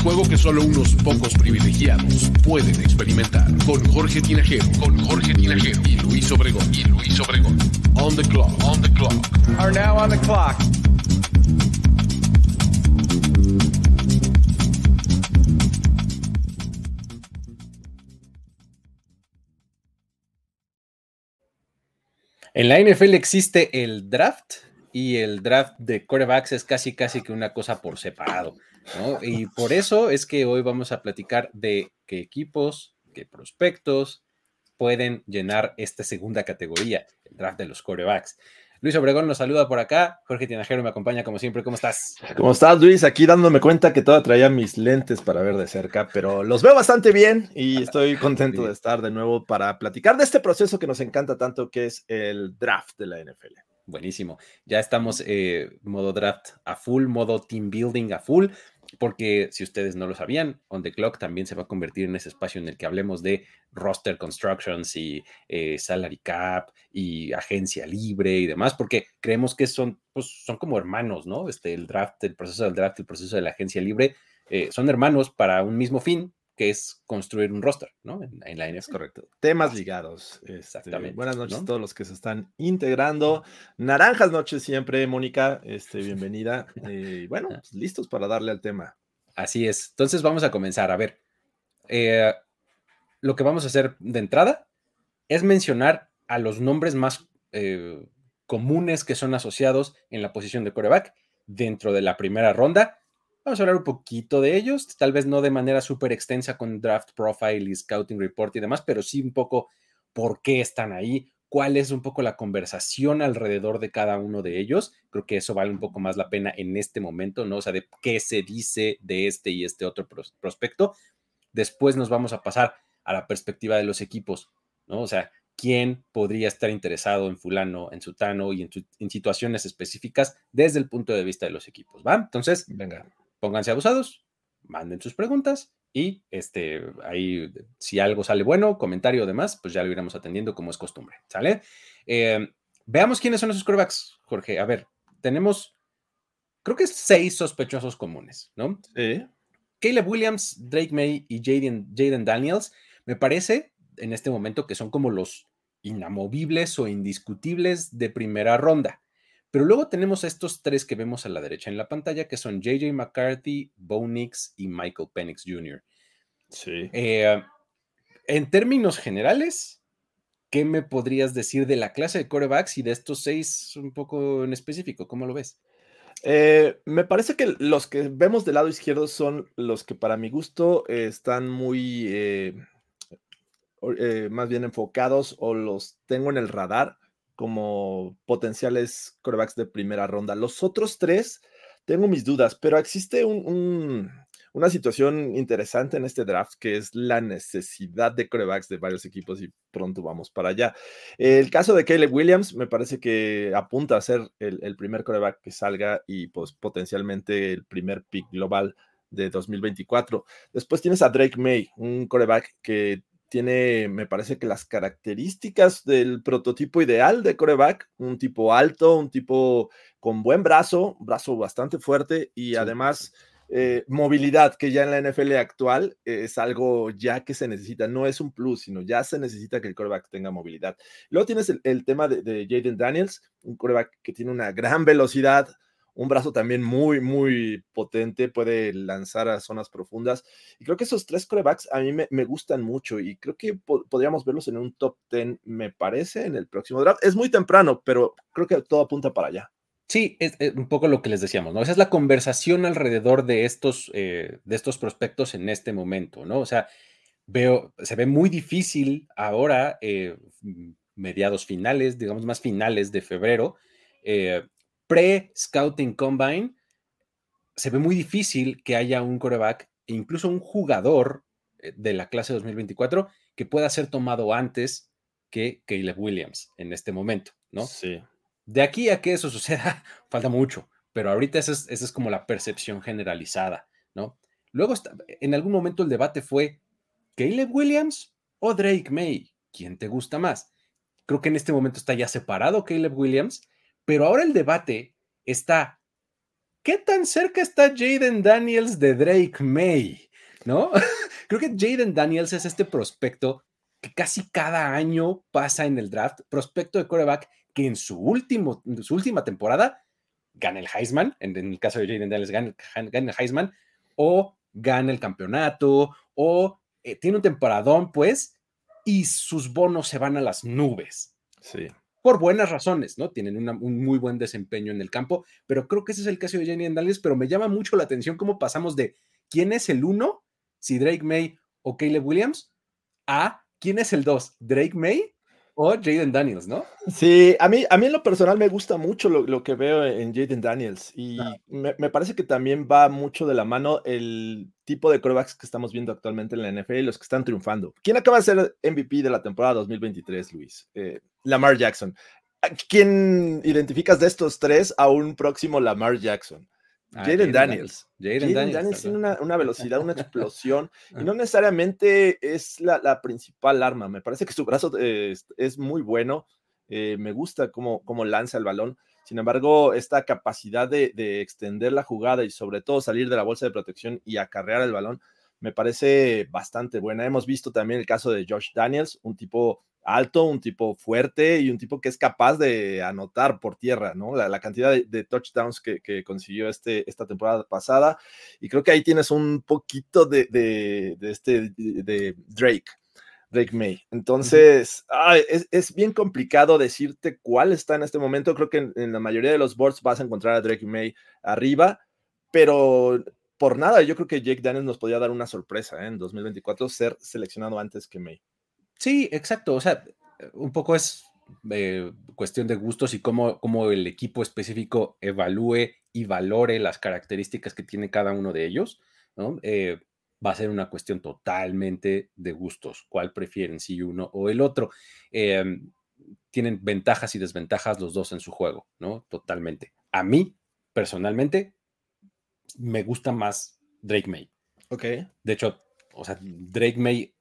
El juego que solo unos pocos privilegiados pueden experimentar. Con Jorge Tinajero con Jorge Tinajero y Luis Obregón y Luis Obregón. On the clock, on the clock. Are now on the clock. En la NFL existe el draft y el draft de quarterbacks es casi casi que una cosa por separado, ¿no? Y por eso es que hoy vamos a platicar de qué equipos, qué prospectos, pueden llenar esta segunda categoría, el draft de los corebacks. Luis Obregón nos saluda por acá. Jorge Tinajero me acompaña como siempre. ¿Cómo estás? ¿Cómo estás, Luis? Aquí dándome cuenta que todavía traía mis lentes para ver de cerca, pero los veo bastante bien y estoy contento de estar de nuevo para platicar de este proceso que nos encanta tanto, que es el draft de la NFL. Buenísimo. Ya estamos eh, modo draft a full, modo team building a full porque si ustedes no lo sabían, On the Clock también se va a convertir en ese espacio en el que hablemos de roster constructions y eh, salary cap y agencia libre y demás, porque creemos que son, pues, son como hermanos, ¿no? Este, el draft, el proceso del draft, el proceso de la agencia libre, eh, son hermanos para un mismo fin, que es construir un roster, ¿no? En, la NFL. Correcto. Temas ligados. Este, Exactamente. buenas noches a todos los que se están integrando. Naranjas noches siempre, Mónica. Este, bienvenida. Y bueno, pues, listos para darle al tema. Así es. Entonces vamos a comenzar. A ver, eh, lo que vamos a hacer de entrada es mencionar a los nombres más eh, comunes que son asociados en la posición de coreback dentro de la primera ronda Vamos a hablar un poquito de ellos, tal vez no de manera súper extensa con draft profile y scouting report y demás, pero sí un poco por qué están ahí, cuál es un poco la conversación alrededor de cada uno de ellos. Creo que eso vale un poco más la pena en este momento, ¿no? O sea, de qué se dice de este y este otro prospecto. Después nos vamos a pasar a la perspectiva de los equipos, ¿no? O sea, quién podría estar interesado en fulano, en sutano y en, en situaciones específicas desde el punto de vista de los equipos, ¿va? Entonces, venga pónganse abusados, manden sus preguntas y este, ahí, si algo sale bueno, comentario o demás, pues ya lo iremos atendiendo como es costumbre, ¿sale? Eh, veamos quiénes son esos corebacks, Jorge. A ver, tenemos, creo que seis sospechosos comunes, ¿no? Sí. Caleb Williams, Drake May y Jaden, Jaden Daniels, me parece en este momento que son como los inamovibles o indiscutibles de primera ronda. Pero luego tenemos a estos tres que vemos a la derecha en la pantalla, que son JJ McCarthy, Bo Nix y Michael Penix Jr. Sí. Eh, en términos generales, ¿qué me podrías decir de la clase de corebacks y de estos seis un poco en específico? ¿Cómo lo ves? Eh, me parece que los que vemos del lado izquierdo son los que para mi gusto están muy eh, más bien enfocados o los tengo en el radar como potenciales corebacks de primera ronda. Los otros tres, tengo mis dudas, pero existe una situación interesante en este draft que es la necesidad de corebacks de varios equipos y pronto vamos para allá. El caso de Caleb Williams me parece que apunta a ser el, primer coreback que salga y pues potencialmente el primer pick global de 2024. Después tienes a Drake May, un coreback que tiene, me parece que las características del prototipo ideal de coreback, un tipo alto, un tipo con buen brazo, brazo bastante fuerte y además eh, movilidad, que ya en la NFL actual es algo ya que se necesita, no es un plus, sino ya se necesita que el coreback tenga movilidad. Luego tienes el, tema de, de Jaden Daniels, un coreback que tiene una gran velocidad, un brazo también muy, muy potente, puede lanzar a zonas profundas. Y creo que esos tres corebacks a mí me, gustan mucho y creo que podríamos verlos en un top 10, me parece, en el próximo draft. Es muy temprano, pero creo que todo apunta para allá. Sí, es, un poco lo que les decíamos, ¿no? Esa es la conversación alrededor de estos, eh, de estos prospectos en este momento, ¿no? O sea, veo, se ve muy difícil ahora, eh, mediados finales, digamos más finales de febrero, eh, pre-Scouting Combine, se ve muy difícil que haya un coreback e incluso un jugador eh, de la clase 2024 que pueda ser tomado antes que Caleb Williams en este momento, ¿no? Sí. De aquí a que eso suceda, falta mucho, pero ahorita esa es, esa es como la percepción generalizada, ¿no? Luego, en algún momento el debate fue, ¿Caleb Williams o Drake May? ¿Quién te gusta más? Creo que en este momento está ya separado Caleb Williams, pero ahora el debate está, ¿qué tan cerca está Jaden Daniels de Drake May? ¿No? Creo que Jaden Daniels es este prospecto que casi cada año pasa en el draft, prospecto de coreback que en su, último, su última temporada gana el Heisman, en, el caso de Jaden Daniels gana, el Heisman, o gana el campeonato, o eh, tiene un temporadón, pues, y sus bonos se van a las nubes. Sí. Por buenas razones, ¿no? Tienen un muy buen desempeño en el campo, pero creo que ese es el caso de Jenny Daniels, pero me llama mucho la atención cómo pasamos de quién es el uno, si Drake May o Caleb Williams, a quién es el dos, Drake May o Jaden Daniels, ¿no? Sí, a mí, a mí en lo personal me gusta mucho lo, que veo en Jaden Daniels y me, parece que también va mucho de la mano el tipo de corebacks que estamos viendo actualmente en la NFL y los que están triunfando. ¿Quién acaba de ser MVP de la temporada 2023, Luis? Eh, Lamar Jackson. ¿Quién identificas de estos tres a un próximo Lamar Jackson? Ah, Jaden Daniels. Jaden Daniels, tiene una, velocidad, una explosión, y no necesariamente es la, principal arma. Me parece que su brazo es, muy bueno. Eh, me gusta cómo, cómo, lanza el balón. Sin embargo, esta capacidad de, de, extender la jugada y sobre todo salir de la bolsa de protección y acarrear el balón, me parece bastante buena. Hemos visto también el caso de Josh Daniels, un tipo alto, un tipo fuerte y un tipo que es capaz de anotar por tierra, ¿no? La, cantidad de, touchdowns que, consiguió este, esta temporada pasada. Y creo que ahí tienes un poquito de, este, de Drake. Drake May. Entonces, es, bien complicado decirte cuál está en este momento. Creo que en, la mayoría de los boards vas a encontrar a Drake May arriba, pero por nada, yo creo que Jake Daniels nos podía dar una sorpresa ¿eh? en 2024 ser seleccionado antes que May. Sí, exacto. O sea, un poco es eh, cuestión de gustos y cómo, cómo, el equipo específico evalúe y valore las características que tiene cada uno de ellos. ¿no? Eh, va a ser una cuestión totalmente de gustos, cuál prefieren, si uno o el otro. Em, tienen ventajas y desventajas los dos en su juego, ¿no? Totalmente. A mí, personalmente, me gusta más Drake May. Ok. De hecho, o sea, Drake May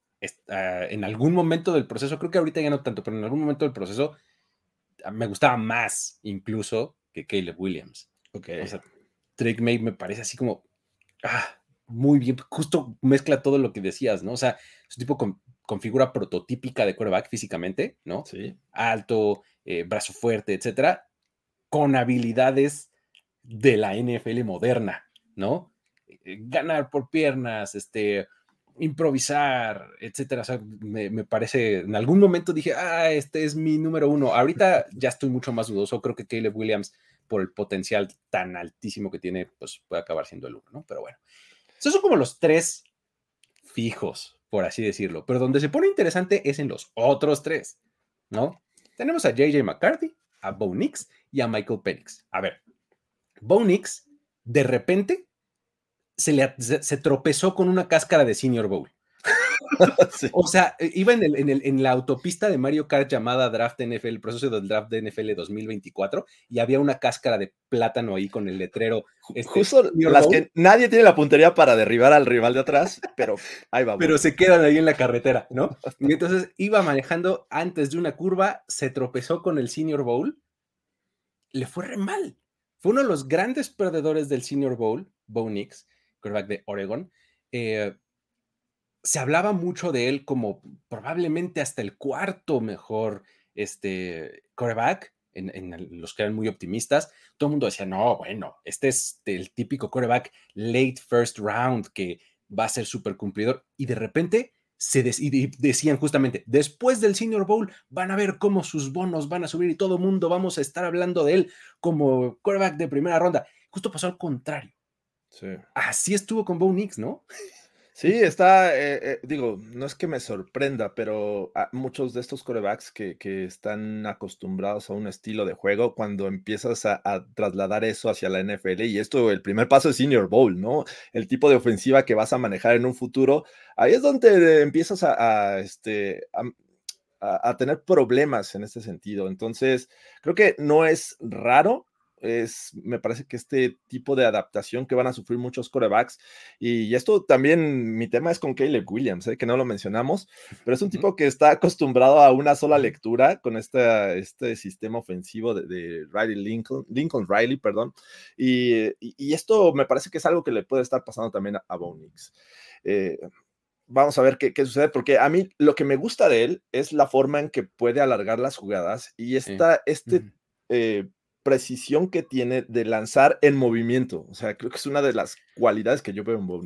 Ah, en algún momento del proceso, creo que ahorita ya no tanto, pero en algún momento del proceso ah, me gustaba más incluso que Caleb Williams. Ok. O sea, Drake May me parece así como, ah, muy bien, justo mezcla todo lo que decías, ¿no? O sea, es un tipo con, figura prototípica de quarterback físicamente, ¿no? Sí. Alto, eh, brazo fuerte, etcétera, con habilidades de la NFL moderna, ¿no? Eh, ganar por piernas, este, improvisar, etcétera. O sea, me, parece, en algún momento dije, ah, este es mi número uno. Ahorita ya estoy mucho más dudoso. Creo que Caleb Williams, por el potencial tan altísimo que tiene, pues puede acabar siendo el uno, ¿no? Pero bueno, esos son como los tres fijos, por así decirlo. Pero donde se pone interesante es en los otros tres, ¿no? Tenemos a JJ McCarthy, a Bo Nix y a Michael Penix. A ver, Bo Nix, de repente, se, le, se, tropezó con una cáscara de Senior Bowl. O sea, e, iba en, el, en, la autopista de Mario Kart llamada Draft NFL, el proceso del Draft de NFL 2024, y había una cáscara de plátano ahí con el letrero. Este, Justo las que nadie tiene la puntería para derribar al rival de atrás, pero ahí va. Pero se quedan ahí en la carretera, ¿no? Y entonces iba manejando antes de una curva, se tropezó con el Senior Bowl, le fue re mal. Fue uno de los grandes perdedores del Senior Bowl, Bo Nix quarterback de Oregon, eh, se hablaba mucho de él como probablemente hasta el cuarto mejor este, quarterback, en, los que eran muy optimistas. Todo el mundo decía, no, bueno, este es el típico quarterback late first round que va a ser súper cumplidor. Y de repente se decían justamente, después del Senior Bowl van a ver cómo sus bonos van a subir y todo el mundo vamos a estar hablando de él como quarterback de primera ronda. Justo pasó al contrario. Así estuvo con Bo Nix, ¿no? Sí, está, eh, eh, digo, no es que me sorprenda, pero muchos de estos corebacks que, están acostumbrados a un estilo de juego, cuando empiezas a, trasladar eso hacia la NFL, y esto, el primer paso es Senior Bowl, ¿no? El tipo de ofensiva que vas a manejar en un futuro, ahí es donde empiezas a, este, a tener problemas en este sentido. Entonces, creo que no es raro es, me parece que este tipo de adaptación que van a sufrir muchos corebacks, y, esto también, mi tema es con Caleb Williams, ¿eh? que no lo mencionamos, pero es un tipo que está acostumbrado a una sola lectura con esta, este sistema ofensivo de, Riley Lincoln, Lincoln Riley, perdón, y, esto me parece que es algo que le puede estar pasando también a, a Bonix. Eh, vamos a ver qué, sucede, porque a mí lo que me gusta de él es la forma en que puede alargar las jugadas y esta, este precisión que tiene de lanzar en movimiento. O sea, creo que es una de las cualidades que yo veo en Bo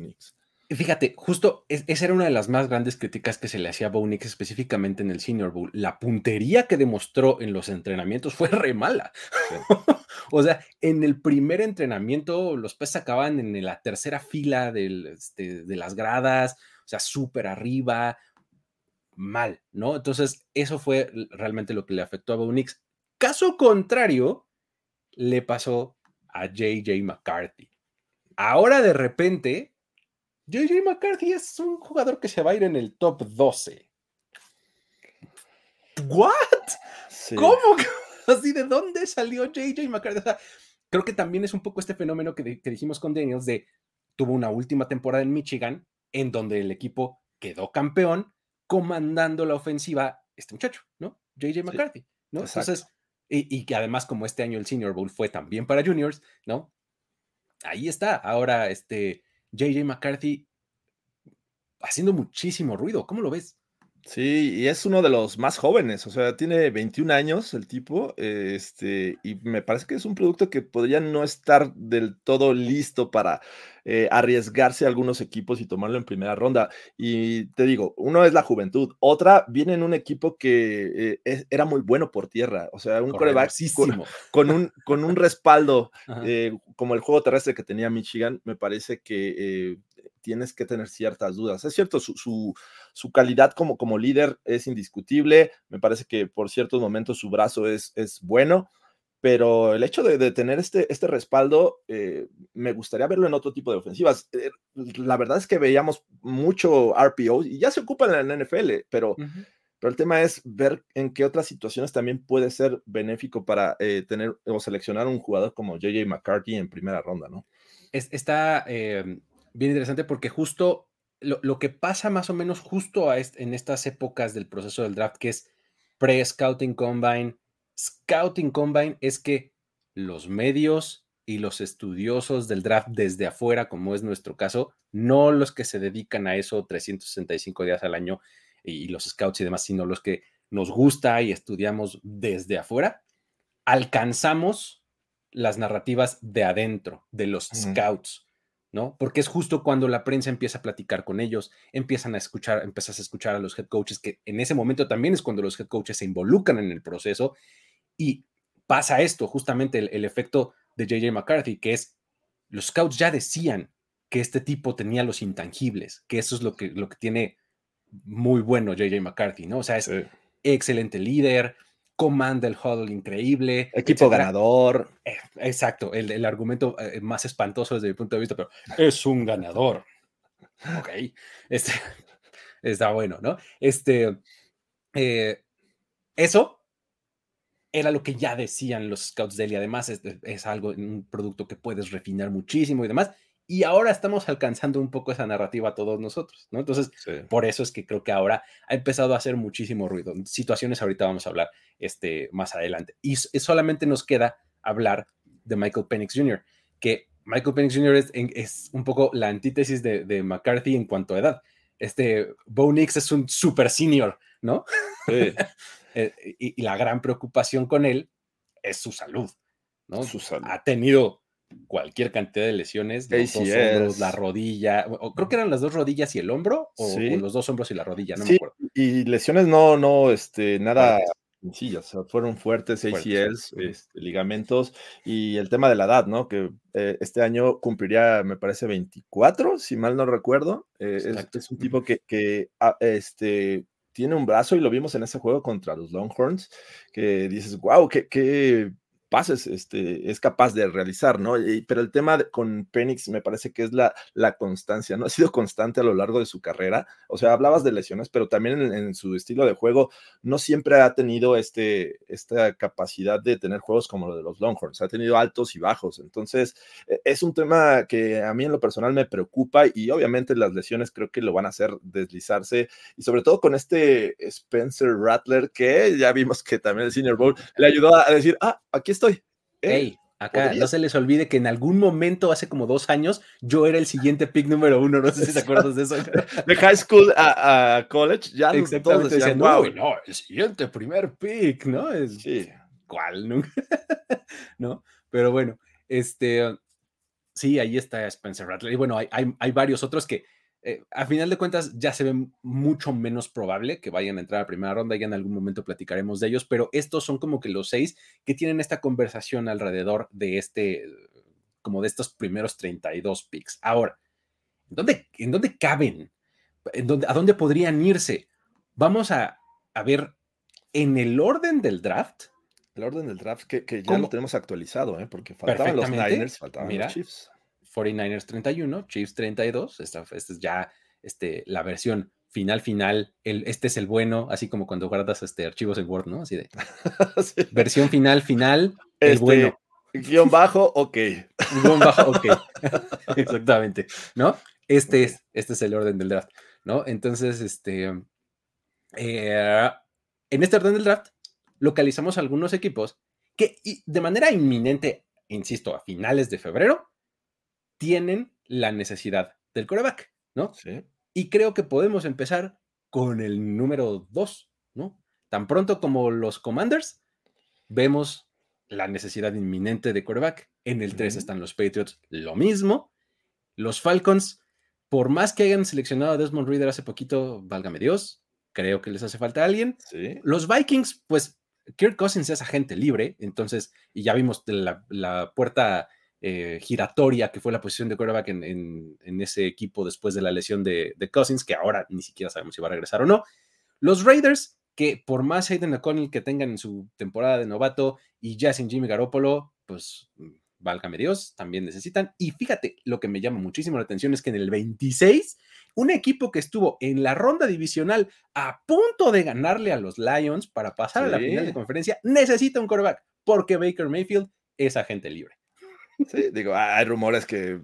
Fíjate, justo esa era una de las más grandes críticas que se le hacía a Bo específicamente en el Senior Bowl. La puntería que demostró en los entrenamientos fue re mala. o sea, en el primer entrenamiento los peces acaban en la tercera fila este, de las gradas, o sea, súper arriba, mal, ¿no? Entonces, eso fue realmente lo que le afectó a Bo Caso contrario, le pasó a JJ McCarthy. Ahora de repente, JJ McCarthy es un jugador que se va a ir en el top 12. ¿What? ¿Cómo? Así, ¿de dónde salió JJ McCarthy? creo que también es un poco este fenómeno que, que, dijimos con Daniels de tuvo una última temporada en Michigan en donde el equipo quedó campeón comandando la ofensiva este muchacho, ¿no? JJ McCarthy, ¿no? Entonces, y, que además como este año el Senior Bowl fue también para juniors, ¿no? Ahí está, ahora este JJ McCarthy haciendo muchísimo ruido, ¿cómo lo ves? Sí, y es uno de los más jóvenes, o sea, tiene 21 años el tipo, este, y me parece que es un producto que podría no estar del todo listo para eh, arriesgarse a algunos equipos y tomarlo en primera ronda. Y te digo, uno es la juventud, otra viene en un equipo que eh, era muy bueno por tierra, o sea, un coreback con, un, con un respaldo eh, como el juego terrestre que tenía Michigan, me parece que tienes que tener ciertas dudas. Es cierto, su, calidad como, como líder es indiscutible. Me parece que por ciertos momentos su brazo es, es bueno, pero el hecho de, tener este, este respaldo, eh, me gustaría verlo en otro tipo de ofensivas. Eh, la verdad es que veíamos mucho RPO y ya se ocupa en la NFL, pero... Pero el tema es ver en qué otras situaciones también puede ser benéfico para eh, tener o seleccionar un jugador como JJ McCarthy en primera ronda, ¿no? está, bien interesante porque justo lo, que pasa más o menos justo en estas épocas del proceso del draft, que es pre-scouting combine, scouting combine, es que los medios y los estudiosos del draft desde afuera, como es nuestro caso, no los que se dedican a eso 365 días al año y los scouts y demás, sino los que nos gusta y estudiamos desde afuera, alcanzamos las narrativas de adentro, de los scouts, ¿no? Porque es justo cuando la prensa empieza a platicar con ellos, empiezan a escuchar, empiezas a escuchar a los head coaches, que en ese momento también es cuando los head coaches se involucran en el proceso y pasa esto, justamente el, efecto de JJ McCarthy, que es, los scouts ya decían que este tipo tenía los intangibles, que eso es lo que, lo que tiene muy bueno JJ McCarthy, ¿no? O sea, es excelente líder, comanda el huddle increíble. Equipo ganador. Eh, exacto, el, argumento eh, más espantoso desde mi punto de vista, pero es un ganador. Ok, este, está bueno, ¿no? Este, eh, eso era lo que ya decían los scouts de él y además es, es, algo, un producto que puedes refinar muchísimo y demás y ahora estamos alcanzando un poco esa narrativa todos nosotros, ¿no? Entonces, por eso es que creo que ahora ha empezado a hacer muchísimo ruido. Situaciones ahorita vamos a hablar este, más adelante. Y solamente nos queda hablar de Michael Penix Jr., que Michael Penix Jr. es, un poco la antítesis de, McCarthy en cuanto a edad. Este, Bo Nix es un super senior, ¿no? Eh, y, la gran preocupación con él es su salud, ¿no? Su salud. Ha tenido cualquier cantidad de lesiones, los dos hombros, la rodilla, o, creo que eran las dos rodillas y el hombro, o, los dos hombros y la rodilla, no me acuerdo. Y lesiones no, no, este, nada Sí, fueron fuertes ACLs, este, ligamentos y el tema de la edad, ¿no? Que eh, este año cumpliría, me parece, 24, si mal no recuerdo. Eh, es, un tipo que, que ah, este, tiene un brazo y lo vimos en ese juego contra los Longhorns, que dices, wow, qué, qué pases este, es capaz de realizar, ¿no? pero el tema con Penix me parece que es la, la constancia, ¿no? Ha sido constante a lo largo de su carrera. O sea, hablabas de lesiones, pero también en, su estilo de juego no siempre ha tenido este, esta capacidad de tener juegos como lo de los Longhorns. Ha tenido altos y bajos. Entonces, e, es un tema que a mí en lo personal me preocupa y obviamente las lesiones creo que lo van a hacer deslizarse y sobre todo con este Spencer Rattler que ya vimos que también el Senior Bowl le ayudó a decir, ah, aquí está estoy. acá no se les olvide que en algún momento, hace como dos años, yo era el siguiente pick número uno. No sé si te acuerdas de eso. de high school a, college, ya todos decían, no, no, el siguiente primer pick, ¿no? Es, sí. ¿Cuál? ¿No? Pero bueno, este. Sí, ahí está Spencer Rattler. Y bueno, hay, hay varios otros que eh, a final de cuentas ya se ve mucho menos probable que vayan a entrar a primera ronda, ya en algún momento platicaremos de ellos, pero estos son como que los seis que tienen esta conversación alrededor de este, como de estos primeros 32 picks. Ahora, ¿en dónde, en dónde caben? ¿En dónde, ¿A dónde podrían irse? Vamos a, ver en el orden del draft. El orden del draft que, ya lo tenemos actualizado, ¿eh? porque faltaban los Niners, faltaban los Chiefs. 49ers 31, Chiefs 32. Esta, esta es ya este, la versión final, final. El, este es el bueno, así como cuando guardas este, archivos en Word, ¿no? Así de versión final, final, el este, bueno. Guión bajo, ok. Guión bajo, ok. Exactamente, ¿no? Este es, este es el orden del draft, ¿no? Entonces, este, eh, en este orden del draft, localizamos algunos equipos que de manera inminente, insisto, a finales de febrero, tienen la necesidad del coreback, ¿no? Sí. Y creo que podemos empezar con el número dos, ¿no? Tan pronto como los Commanders, vemos la necesidad inminente de coreback. En el 3 están los Patriots, lo mismo. Los Falcons, por más que hayan seleccionado a Desmond Reader hace poquito, válgame Dios, creo que les hace falta alguien. Sí. Los Vikings, pues Kirk Cousins es agente libre, entonces, y ya vimos la, la puerta eh, giratoria que fue la posición de quarterback en, ese equipo después de la lesión de, Cousins, que ahora ni siquiera sabemos si va a regresar o no. Los Raiders, que por más Hayden O'Connell que tengan en su temporada de novato y ya sin Jimmy Garoppolo, pues válgame Dios, también necesitan. Y fíjate, lo que me llama muchísimo la atención es que en el 26, un equipo que estuvo en la ronda divisional a punto de ganarle a los Lions para pasar a la final de conferencia, necesita un quarterback, porque Baker Mayfield es agente libre. Sí, digo, hay rumores que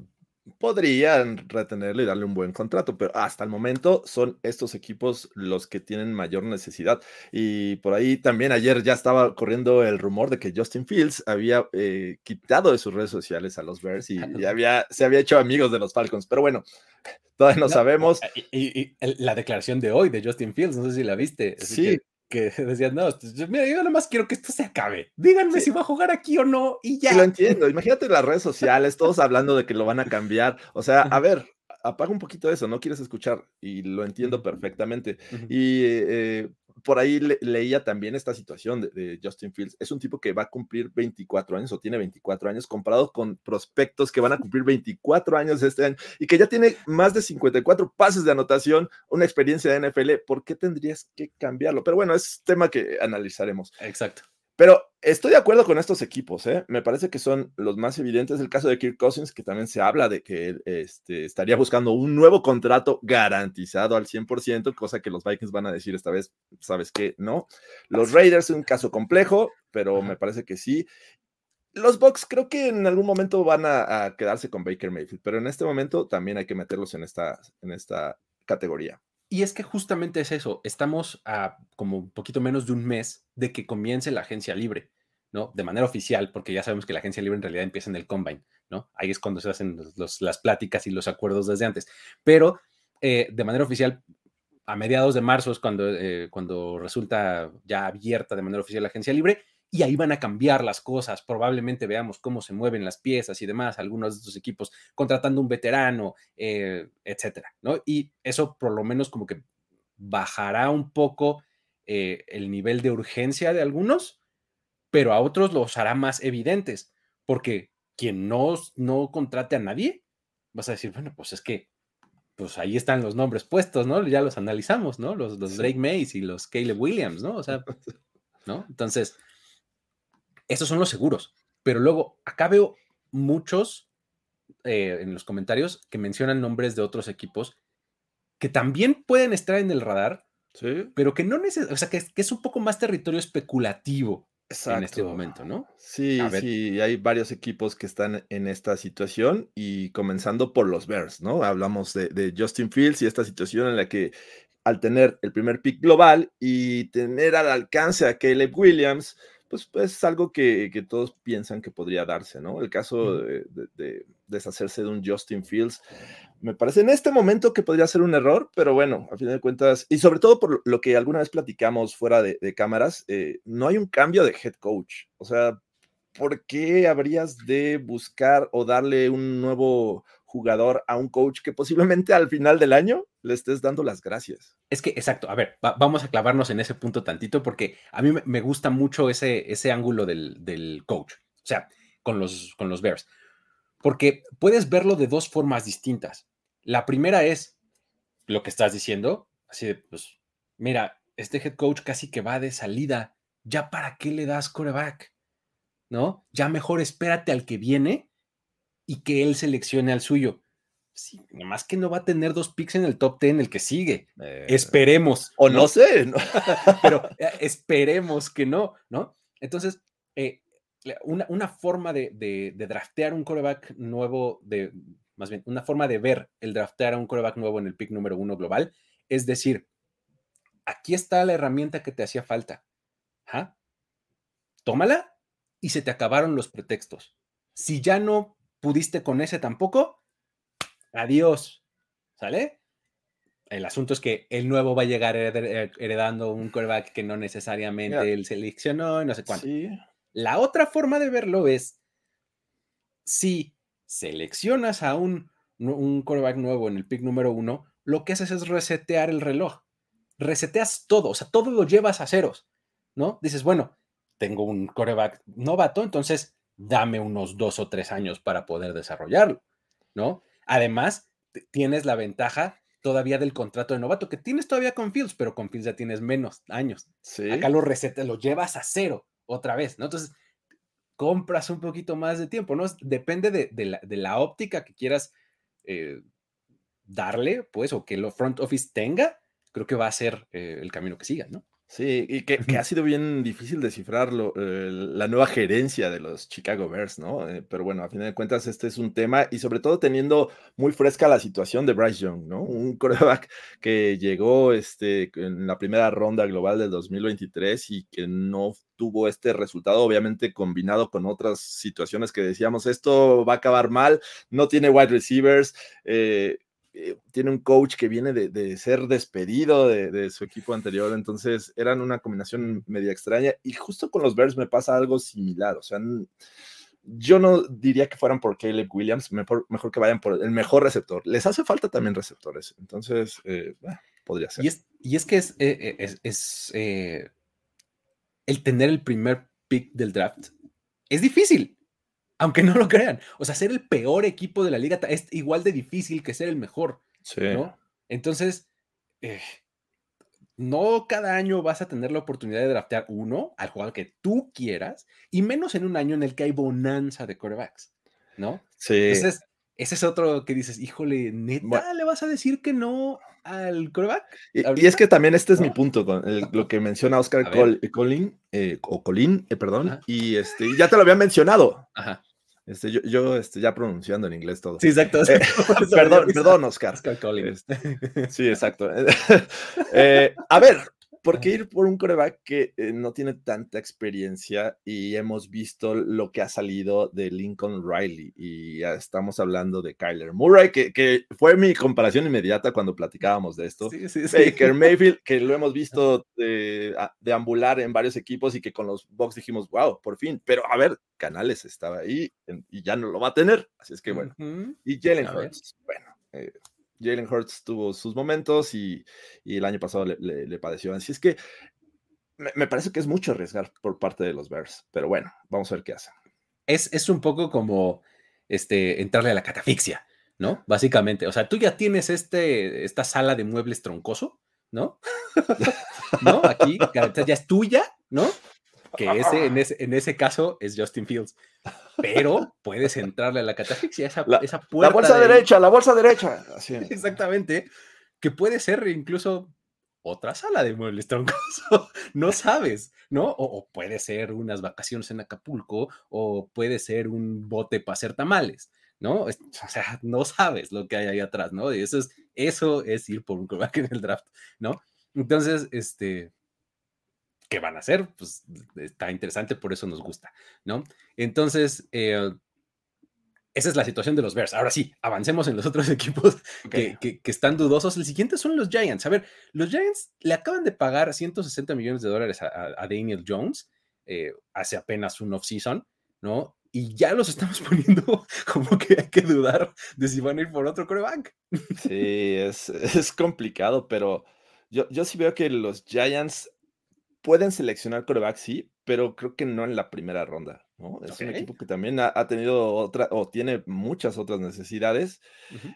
podrían retenerle y darle un buen contrato, pero hasta el momento son estos equipos los que tienen mayor necesidad. Y por ahí también ayer ya estaba corriendo el rumor de que Justin Fields había eh, quitado de sus redes sociales a los Bears y, había, se había hecho amigos de los Falcons. Pero bueno, todavía no, sabemos. Y, la declaración de hoy de Justin Fields, no sé si la viste. sí, que decían, no, mira, yo nada más quiero que esto se acabe. Díganme si va a jugar aquí o no y ya. lo entiendo. Imagínate las redes sociales, todos hablando de que lo van a cambiar. O sea, a ver, apaga un poquito eso, no quieres escuchar y lo entiendo perfectamente. Y eh, por ahí leía también esta situación de, Justin Fields. Es un tipo que va a cumplir 24 años o tiene 24 años comparado con prospectos que van a cumplir 24 años este año y que ya tiene más de 54 pases de anotación, una experiencia de NFL. ¿Por qué tendrías que cambiarlo? Pero bueno, es tema que analizaremos. Exacto. Pero estoy de acuerdo con estos equipos, ¿eh? me parece que son los más evidentes. El caso de Kirk Cousins, que también se habla de que este, estaría buscando un nuevo contrato garantizado al 100%, cosa que los Vikings van a decir esta vez, ¿sabes qué? No. Los Raiders es un caso complejo, pero me parece que sí. Los Bucks creo que en algún momento van a, quedarse con Baker Mayfield, pero en este momento también hay que meterlos en esta, en esta categoría. Y es que justamente es eso, estamos a como un poquito menos de un mes de que comience la agencia libre, ¿no? De manera oficial, porque ya sabemos que la agencia libre en realidad empieza en el combine, ¿no? Ahí es cuando se hacen las pláticas y los acuerdos desde antes. Pero eh, de manera oficial, a mediados de marzo es cuando, eh, cuando resulta ya abierta de manera oficial la agencia libre y ahí van a cambiar las cosas. Probablemente veamos cómo se mueven las piezas y demás, algunos de estos equipos contratando un veterano, eh, etcétera, ¿no? Y eso por lo menos como que bajará un poco eh, el nivel de urgencia de algunos, pero a otros los hará más evidentes, porque quien no, no contrate a nadie, vas a decir, bueno, pues es que pues ahí están los nombres puestos, ¿no? Ya los analizamos, ¿no? Los, los Drake Mays y los Caleb Williams, ¿no? O sea, ¿no? Entonces, esos son los seguros. Pero luego, acá veo muchos eh, en los comentarios que mencionan nombres de otros equipos que también pueden estar en el radar, pero que no necesariamente, o sea, que, que, es un poco más territorio especulativo en este momento, ¿no? Sí, sí, hay varios equipos que están en esta situación y comenzando por los Bears, ¿no? Hablamos de, de Justin Fields y esta situación en la que al tener el primer pick global y tener al alcance a Caleb Williams, pues, pues, es algo que, todos piensan que podría darse, ¿no? El caso de, deshacerse de un Justin Fields, me parece en este momento que podría ser un error, pero bueno, a fin de cuentas, y sobre todo por lo que alguna vez platicamos fuera de, cámaras, eh, no hay un cambio de head coach. O sea, ¿por qué habrías de buscar o darle un nuevo jugador a un coach que posiblemente al final del año le estés dando las gracias. Es que, exacto, a ver, vamos a clavarnos en ese punto tantito porque a mí me, gusta mucho ese, ese ángulo del, coach, o sea, con los, con los Bears, porque puedes verlo de dos formas distintas. La primera es lo que estás diciendo, así de, pues, mira, este head coach casi que va de salida, ¿ya para qué le das coreback? ¿No? Ya mejor espérate al que viene y que él seleccione al suyo. Sí, más que no va a tener dos picks en el top 10 el que sigue. Eh, esperemos. O no, sé, pero eh, esperemos que no, ¿no? Entonces, eh, una, forma de, draftear un coreback nuevo, de, más bien, una forma de ver el draftear a un coreback nuevo en el pick número uno global, es decir, aquí está la herramienta que te hacía falta. Tómala y se te acabaron los pretextos. Si ya no pudiste con ese tampoco, adiós, ¿sale? El asunto es que el nuevo va a llegar heredando un quarterback que no necesariamente él seleccionó y no sé cuánto. La otra forma de verlo es si seleccionas a un, un quarterback nuevo en el pick número uno, lo que haces es resetear el reloj. Reseteas todo, o sea, todo lo llevas a ceros, ¿no? Dices, bueno, tengo un quarterback novato, entonces dame unos dos o tres años para poder desarrollarlo, ¿no? Además, tienes la ventaja todavía del contrato de novato que tienes todavía con Fields, pero con Fields ya tienes menos años. Sí. Acá lo recetas, lo llevas a cero otra vez, ¿no? Entonces, compras un poquito más de tiempo, ¿no? Depende de, la, óptica que quieras eh, darle, pues, o que lo front office tenga, creo que va a ser eh, el camino que siga, ¿no? Sí, y que, ha sido bien difícil descifrarlo, eh, la nueva gerencia de los Chicago Bears, ¿no? Eh, pero bueno, a fin de cuentas este es un tema y sobre todo teniendo muy fresca la situación de Bryce Young, ¿no? Un quarterback que llegó este, en la primera ronda global del 2023 y que no tuvo este resultado, obviamente combinado con otras situaciones que decíamos, esto va a acabar mal, no tiene wide receivers, eh, eh, tiene un coach que viene de, ser despedido de, su equipo anterior, entonces eran una combinación media extraña y justo con los Bears me pasa algo similar, o sea, yo no diría que fueran por Caleb Williams, mejor, que vayan por el mejor receptor, les hace falta también receptores, entonces eh, podría ser. Y es, que es, eh, es el tener el primer pick del draft, es difícil aunque no lo crean. O sea, ser el peor equipo de la liga es igual de difícil que ser el mejor. Sí. ¿no? Entonces, eh, no cada año vas a tener la oportunidad de draftear uno al jugador que tú quieras, y menos en un año en el que hay bonanza de corebacks, ¿no? Sí. Entonces, ese es otro que dices, híjole, neta, ¿le vas a decir que no al coreback? Y, es que también este es mi punto, con lo que menciona Oscar Colin, eh, o Colin, eh, perdón, y este, ya te lo había mencionado. Ajá. Este, yo, yo este, ya pronunciando en inglés todo. Sí, exacto. Eh, perdón, perdón, Oscar. Oscar Collins. Este, sí, exacto. Eh, a ver, ¿por qué ir por un coreback que eh, no tiene tanta experiencia y hemos visto lo que ha salido de Lincoln Riley? Y ya estamos hablando de Kyler Murray, que, que fue mi comparación inmediata cuando platicábamos de esto. Sí, sí, Baker Mayfield, que lo hemos visto deambular en varios equipos y que con los Bucks dijimos, wow, por fin. Pero a ver, Canales estaba ahí y ya no lo va a tener. Así es que bueno. Y Jalen Hurts, bueno. Eh, Jalen Hurts tuvo sus momentos y, el año pasado le, padeció. Así es que me, parece que es mucho arriesgar por parte de los Bears, pero bueno, vamos a ver qué hacen. Es, es un poco como este, entrarle a la catafixia, ¿no? Básicamente, o sea, tú ya tienes este, esta sala de muebles troncoso, ¿no? ¿No? Aquí, ya es tuya, ¿no? Que ese en, ese, en ese caso es Justin Fields. Pero puedes entrarle a la catafixia, esa, la, esa puerta. La bolsa derecha, la bolsa derecha. Así. Exactamente. Que puede ser incluso otra sala de muebles troncoso. no sabes, ¿no? O, puede ser unas vacaciones en Acapulco, o puede ser un bote para hacer tamales, ¿no? O sea, no sabes lo que hay ahí atrás, ¿no? Y eso es, eso es ir por un coreback en el draft, ¿no? Entonces, este, ¿qué van a hacer? Pues está interesante, por eso nos gusta, ¿no? Entonces, eh, esa es la situación de los Bears. Ahora sí, avancemos en los otros equipos que, están dudosos. El siguiente son los Giants. A ver, los Giants le acaban de pagar 160 millones de dólares a, Daniel Jones eh, hace apenas un off-season, ¿no? Y ya los estamos poniendo como que hay que dudar de si van a ir por otro coreback. Sí, es, es complicado, pero yo, yo sí veo que los Giants pueden seleccionar coreback, sí, pero creo que no en la primera ronda. Es un equipo que también ha, tenido otra o tiene muchas otras necesidades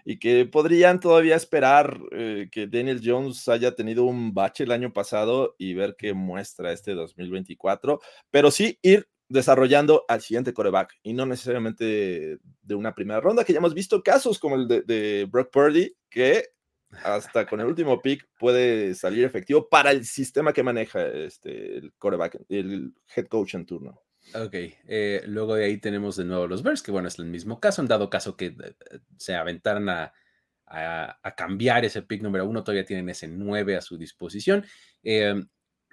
y que podrían todavía esperar eh, que Daniel Jones haya tenido un bache el año pasado y ver qué muestra este 2024, pero sí ir desarrollando al siguiente coreback y no necesariamente de una primera ronda, que ya hemos visto casos como el de, de Brock Purdy, que hasta con el último pick puede salir efectivo para el sistema que maneja este, el coreback, el head coach en turno. Ok, eh, luego de ahí tenemos de nuevo los Bears, que bueno, es el mismo caso, en dado caso que eh, se aventaran a, cambiar ese pick número uno, todavía tienen ese 9 a su disposición.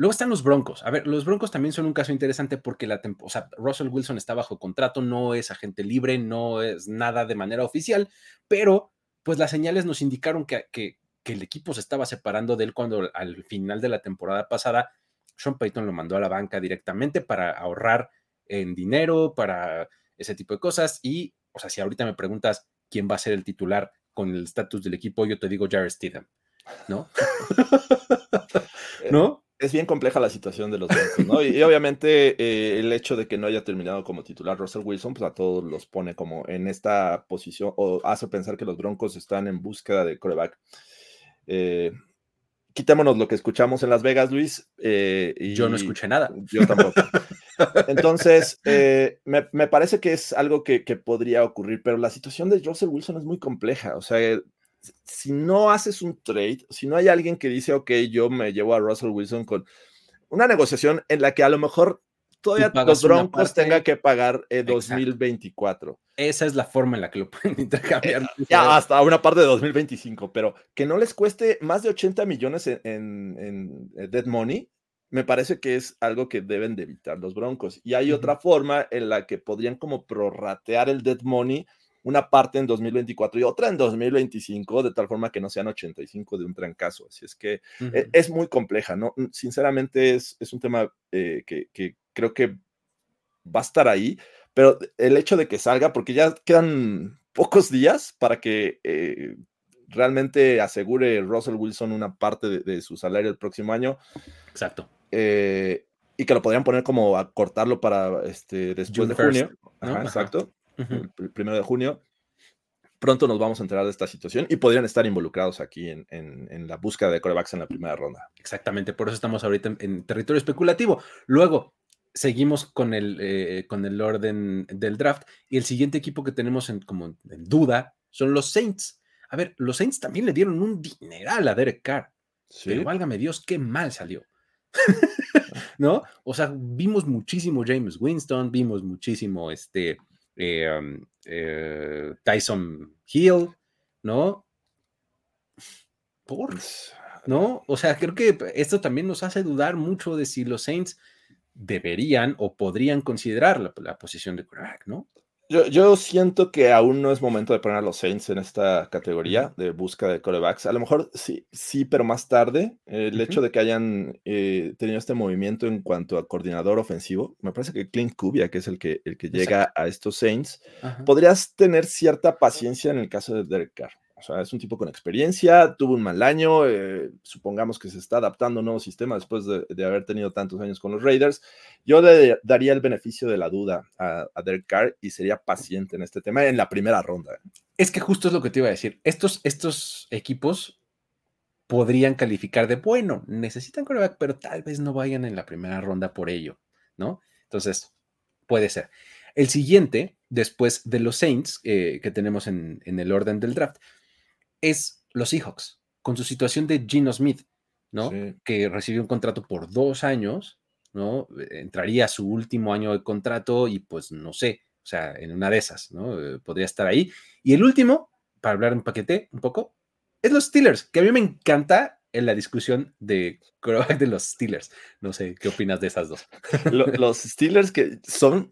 Luego están los Broncos. A ver, los Broncos también son un caso interesante porque la o Russell Wilson está bajo contrato, no es agente libre, no es nada de manera oficial, pero pues las señales nos indicaron que, que el equipo se estaba separando de él cuando al final de la temporada pasada Sean Payton lo mandó a la banca directamente para ahorrar en dinero, para ese tipo de cosas. Y, o sea, si ahorita me preguntas quién va a ser el titular con el estatus del equipo, yo te digo Jared Stidham, ¿no? ¿No? Es bien compleja la situación de los Broncos, ¿no? Y, obviamente eh, el hecho de que no haya terminado como titular Russell Wilson, pues a todos los pone como en esta posición o hace pensar que los Broncos están en búsqueda de coreback. Eh, quitémonos lo que escuchamos en Las Vegas, Luis. Eh, yo no escuché nada. Yo tampoco. Entonces, eh, me, parece que es algo que, podría ocurrir, pero la situación de Russell Wilson es muy compleja. O sea, si no haces un trade, si no hay alguien que dice, ok, yo me llevo a Russell Wilson con una negociación en la que a lo mejor todavía los Broncos tengan que pagar 2024. Eh, Esa es la forma en la que lo pueden intercambiar. Eh, ya hasta una parte de 2025, pero que no les cueste más de 80 millones en, en, Dead Money, me parece que es algo que deben de evitar los Broncos. Y hay otra forma en la que podrían como prorratear el Dead Money una parte en 2024 y otra en 2025, de tal forma que no sean 85 de un trancazo. Así es que eh, es muy compleja, ¿no? Sinceramente es, es un tema que, que, creo que va a estar ahí, pero el hecho de que salga, porque ya quedan pocos días para que eh, realmente asegure Russell Wilson una parte de, su salario el próximo año. Exacto. Eh, y que lo podrían poner como a cortarlo para este, después de junio. Exacto. El, primero de junio. Pronto nos vamos a enterar de esta situación y podrían estar involucrados aquí en, en, la búsqueda de corebacks en la primera ronda. Exactamente, por eso estamos ahorita en territorio especulativo. Luego, seguimos con el, eh, con el orden del draft y el siguiente equipo que tenemos en, como en duda son los Saints. A ver, los Saints también le dieron un dineral a Derek Carr. Pero válgame Dios, qué mal salió. ¿No? O sea, vimos muchísimo James Winston, vimos muchísimo este eh, eh, Tyson Hill, ¿no? Por, ¿no? O sea, creo que esto también nos hace dudar mucho de si los Saints deberían o podrían considerar la, posición de quarterback, ¿no? Yo, siento que aún no es momento de poner a los Saints en esta categoría de búsqueda de corebacks. A lo mejor sí, sí, pero más tarde. El hecho de que hayan eh, tenido este movimiento en cuanto a coordinador ofensivo, me parece que Clint Kubia, que es el que, el que llega a estos Saints, podrías tener cierta paciencia en el caso de Derek Carr. O sea, es un tipo con experiencia, tuvo un mal año, eh, supongamos que se está adaptando a un nuevo sistema después de, haber tenido tantos años con los Raiders. Yo le daría el beneficio de la duda a, Derek Carr y sería paciente en este tema en la primera ronda. Es que justo es lo que te iba a decir. Estos, estos equipos podrían calificar de bueno, necesitan coreback, pero tal vez no vayan en la primera ronda por ello, ¿no? Entonces, puede ser. El siguiente, después de los Saints, eh, que tenemos en, en el orden del draft, es los Seahawks, con su situación de Gino Smith, ¿no? Que recibió un contrato por dos años, ¿no? Entraría a su último año de contrato y pues no sé, o sea, en una de esas, ¿no? Eh, podría estar ahí. Y el último, para hablar en paquete un poco, es los Steelers, que a mí me encanta en la discusión de de los Steelers. No sé, ¿qué opinas de esas dos? Los Steelers que son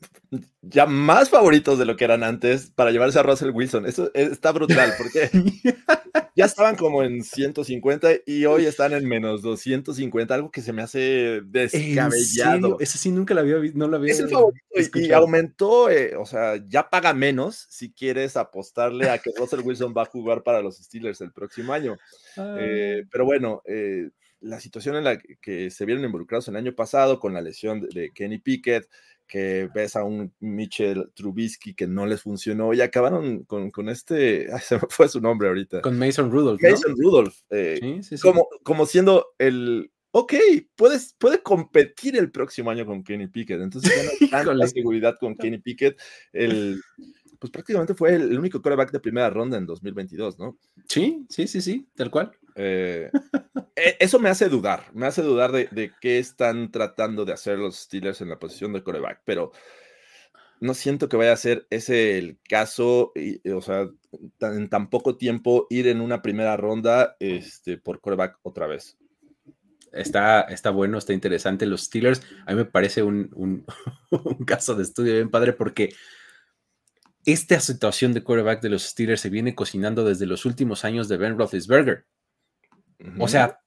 ya más favoritos de lo que eran antes para llevarse a Russell Wilson. Eso está brutal porque ya estaban como en 150 y hoy están en menos 250, algo que se me hace descabellado. Ese sí nunca lo había visto, no lo había Es el favorito y, aumentó, eh, o sea, ya paga menos si quieres apostarle a que Russell Wilson va a jugar para los Steelers el próximo año. Eh, pero bueno, eh, la situación en la que se vieron involucrados el año pasado con la lesión de, Kenny Pickett, que ves a un Mitchell Trubisky que no les funcionó y acabaron con, con este, se me fue su nombre ahorita. Con Mason Rudolph. Mason Rudolph, eh, Como, como siendo el, ok, puedes, puede competir el próximo año con Kenny Pickett, entonces ya no hay tanta seguridad con Kenny Pickett, el, pues prácticamente fue el, único quarterback de primera ronda en 2022, ¿no? Sí, sí, sí, sí, tal cual. Eh, e, eso me hace dudar, me hace dudar de, qué están tratando de hacer los Steelers en la posición de quarterback, pero no siento que vaya a ser ese el caso, o sea, en tan poco tiempo ir en una primera ronda este, por quarterback otra vez. Está, está bueno, está interesante. Los Steelers, a mí me parece un, un, un caso de estudio bien padre porque esta situación de quarterback de los Steelers se viene cocinando desde los últimos años de Ben Roethlisberger. O sea,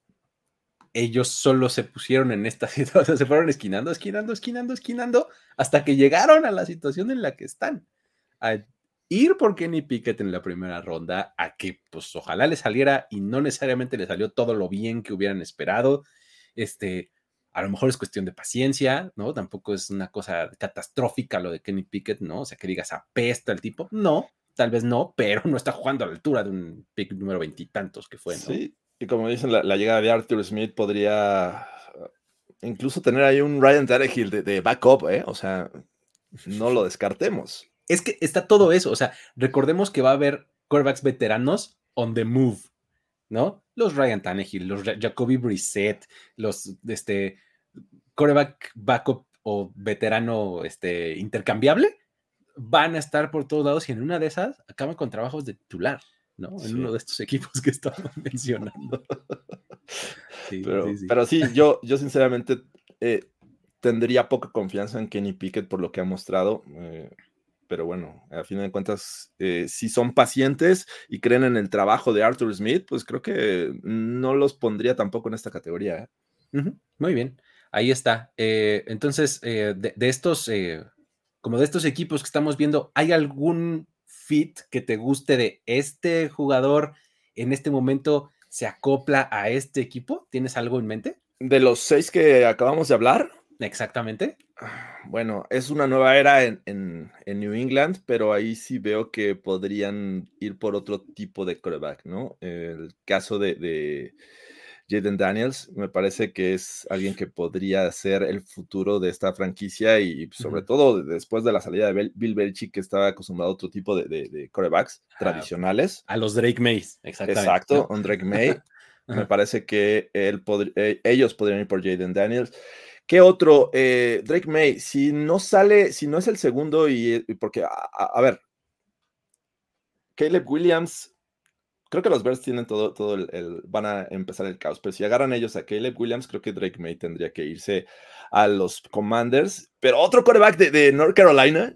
ellos solo se pusieron en esta situación, se fueron esquinando, esquinando, esquinando, esquinando, hasta que llegaron a la situación en la que están. A ir por Kenny Pickett en la primera ronda, a que pues ojalá le saliera y no necesariamente le salió todo lo bien que hubieran esperado. Este, a lo mejor es cuestión de paciencia, ¿no? Tampoco es una cosa catastrófica lo de Kenny Pickett, ¿no? O sea, que digas apesta el tipo. No, tal vez no, pero no está jugando a la altura de un pick número veintitantos que fue, ¿no? Sí, y como dicen, la, llegada de Arthur Smith podría incluso tener ahí un Ryan Tannehill de, de backup, ¿eh? O sea, no lo descartemos. Es que está todo eso, o sea, recordemos que va a haber quarterbacks veteranos on the move, ¿no? Los Ryan Tannehill, los Jacoby Brissett, los este coreback backup o veterano este, intercambiable, van a estar por todos lados y en una de esas acaban con trabajos de titular, ¿no? En uno de estos equipos que estamos mencionando. pero, sí, yo, yo sinceramente eh, tendría poca confianza en Kenny Pickett por lo que ha mostrado. Eh, pero bueno, a fin de cuentas, eh, si son pacientes y creen en el trabajo de Arthur Smith, pues creo que no los pondría tampoco en esta categoría. ¿eh? Muy bien, ahí está. Eh, entonces, de, estos, como de estos equipos que estamos viendo, ¿hay algún fit que te guste de este jugador en este momento? ¿Se acopla a este equipo? ¿Tienes algo en mente? De los seis que acabamos de hablar. Exactamente. Bueno, es una nueva era en, New England, pero ahí sí veo que podrían ir por otro tipo de quarterback, ¿no? El caso de, de Jaden Daniels me parece que es alguien que podría ser el futuro de esta franquicia y sobre todo después de la salida de Bill Belichick que estaba acostumbrado a otro tipo de, de, quarterbacks tradicionales. A los Drake Mays, exactamente. Exacto, un Drake May. me parece que él eh, ellos podrían ir por Jaden Daniels. ¿Qué otro? Eh, Drake May, si no sale, si no es el segundo, y, porque, a, ver, Caleb Williams, creo que los Bears tienen todo, todo el, van a empezar el caos, pero si agarran ellos a Caleb Williams, creo que Drake May tendría que irse a los Commanders, pero otro quarterback de, North Carolina.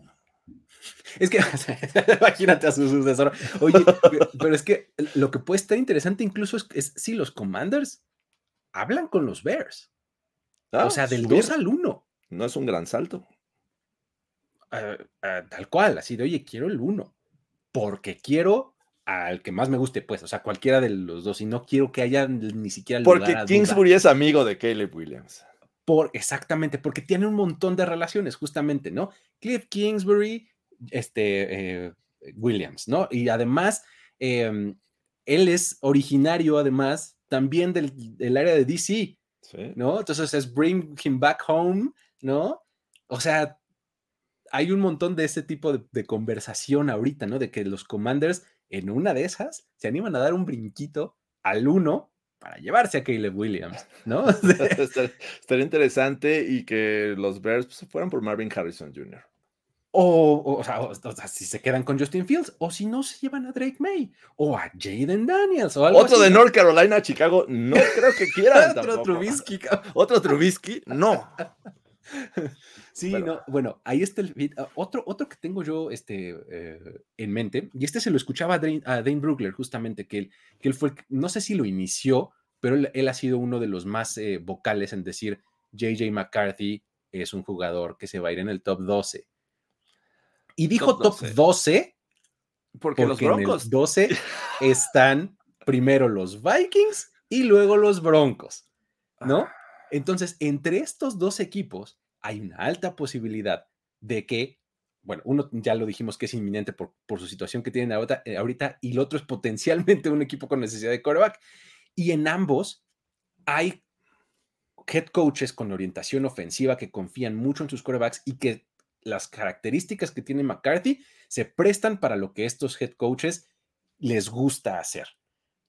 Es que, imagínate a su sucesor. Oye, pero es que lo que puede estar interesante incluso es si los Commanders hablan con los Bears o sea, del 2 al 1. No es un gran salto. Ah, ah, tal cual, así de, oye, quiero el 1. Porque quiero al que más me guste, pues, o sea, cualquiera de los dos, y no quiero que haya ni siquiera Porque Kingsbury es amigo de Caleb Williams. Por, exactamente, porque tiene un montón de relaciones, justamente, ¿no? Cliff Kingsbury, este, eh, Williams, ¿no? Y además, em, él es originario, además, también del, área de DC, ¿no? Entonces es Bring Him Back Home, ¿no? O sea, hay un montón de ese tipo de, de conversación ahorita, ¿no? De que los Commanders en una de esas se animan a dar un brinquito al uno para llevarse a Caleb Williams, ¿no? Estaría interesante y que los Bears pues, fueran por Marvin Harrison Jr. O, o, sea, si se quedan con Justin Fields, o si no se llevan a Drake May, o a Jaden Daniels, o algo Otro de North Carolina, Chicago, no creo que quieran. Otro Trubisky. Otro Trubisky, no. Sí, no, bueno, ahí está el ah, otro, otro que tengo yo este, eh, en mente, y este se lo escuchaba a Dane, Brugler, justamente, que él, que él fue, no sé si lo inició, pero él, ha sido uno de los más eh, vocales en decir, JJ McCarthy es un jugador que se va a ir en el top 12. Y dijo top 12, porque, los Broncos. En el 12 están primero los Vikings y luego los Broncos, ¿no? Ah. Entonces, entre estos dos equipos, hay una alta posibilidad de que, bueno, uno ya lo dijimos que es inminente por, su situación que tienen ahorita, eh, ahorita, y el otro es potencialmente un equipo con necesidad de quarterback. Y en ambos hay head coaches con orientación ofensiva que confían mucho en sus quarterbacks y que las características que tiene McCarthy se prestan para lo que estos head coaches les gusta hacer,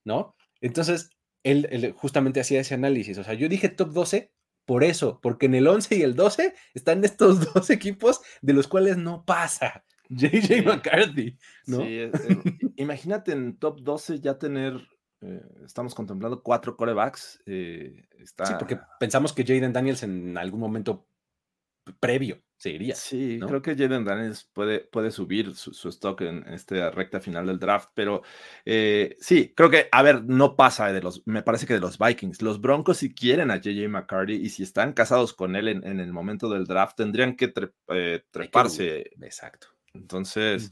¿no? Entonces, él, él, justamente hacía ese análisis. O sea, yo dije top 12 por eso, porque en el 11 y el 12 están estos dos equipos de los cuales no pasa JJ McCarthy, ¿no? Sí, eh, imagínate en top 12 ya tener, eh, estamos contemplando cuatro corebacks. Eh, sí, porque pensamos que Jaden Daniels en algún momento previo se iría. Sí, creo que Jaden Daniels puede, puede subir su, stock en, esta recta final del draft, pero eh, sí, creo que, a ver, no pasa de los, me parece que de los Vikings. Los Broncos, si quieren a JJ McCarty y si están casados con él en, el momento del draft, tendrían que eh, treparse. Exacto. Entonces,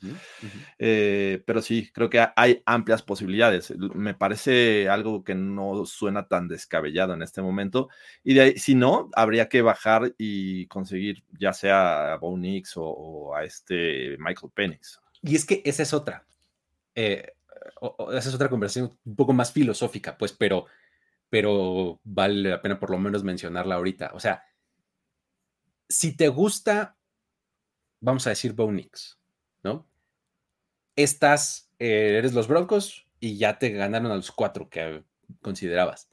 eh, pero sí, creo que hay amplias posibilidades. Me parece algo que no suena tan descabellado en este momento. Y de ahí, si no, habría que bajar y conseguir ya sea a Bo Nix o, a este Michael Penix. Y es que esa es otra. Eh, esa es otra conversación un poco más filosófica, pues, pero, pero vale la pena por lo menos mencionarla ahorita. O sea, si te gusta vamos a decir Bo Nix, ¿no? Estás, eh, eres los Broncos y ya te ganaron a los cuatro que considerabas.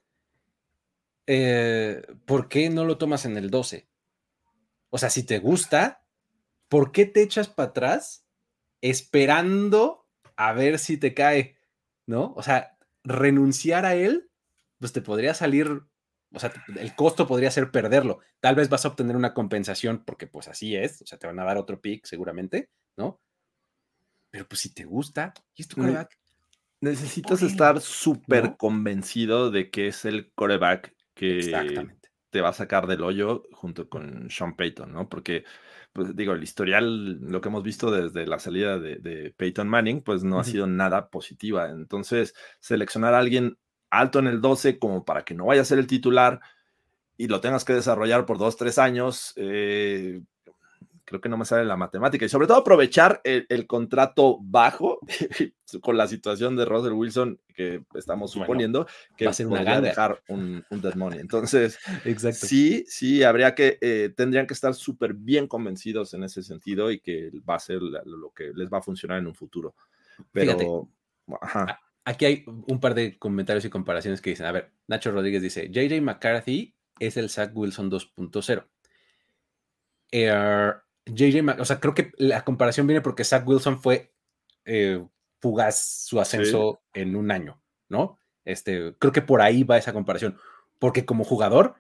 Eh, ¿Por qué no lo tomas en el 12? O sea, si te gusta, ¿por qué te echas para atrás esperando a ver si te cae? ¿No? O sea, renunciar a él, pues te podría salir o sea, el costo podría ser perderlo. Tal vez vas a obtener una compensación porque pues así es, o sea, te van a dar otro pick seguramente, ¿no? Pero pues si te gusta, y es tu coreback. Necesitas estar súper convencido de que es el coreback que te va a sacar del hoyo junto con Sean Payton, ¿no? Porque, pues digo, el historial, lo que hemos visto desde la salida de, Peyton Manning, pues no ha sido nada positiva. Entonces, seleccionar a alguien alto en el 12 como para que no vaya a ser el titular y lo tengas que desarrollar por dos, tres años, eh, creo que no me sale la matemática. Y sobre todo aprovechar el, contrato bajo con la situación de Russell Wilson que estamos suponiendo que va a ser una dejar un, un, dead money. Entonces, Exacto. sí, sí, habría que, eh, tendrían que estar súper bien convencidos en ese sentido y que va a ser lo que les va a funcionar en un futuro. Pero, ajá aquí hay un par de comentarios y comparaciones que dicen, a ver, Nacho Rodríguez dice, JJ McCarthy es el Zach Wilson 2.0. Eh, JJ, o sea, creo que la comparación viene porque Zach Wilson fue eh, fugaz su ascenso en un año, ¿no? Este, creo que por ahí va esa comparación, porque como jugador,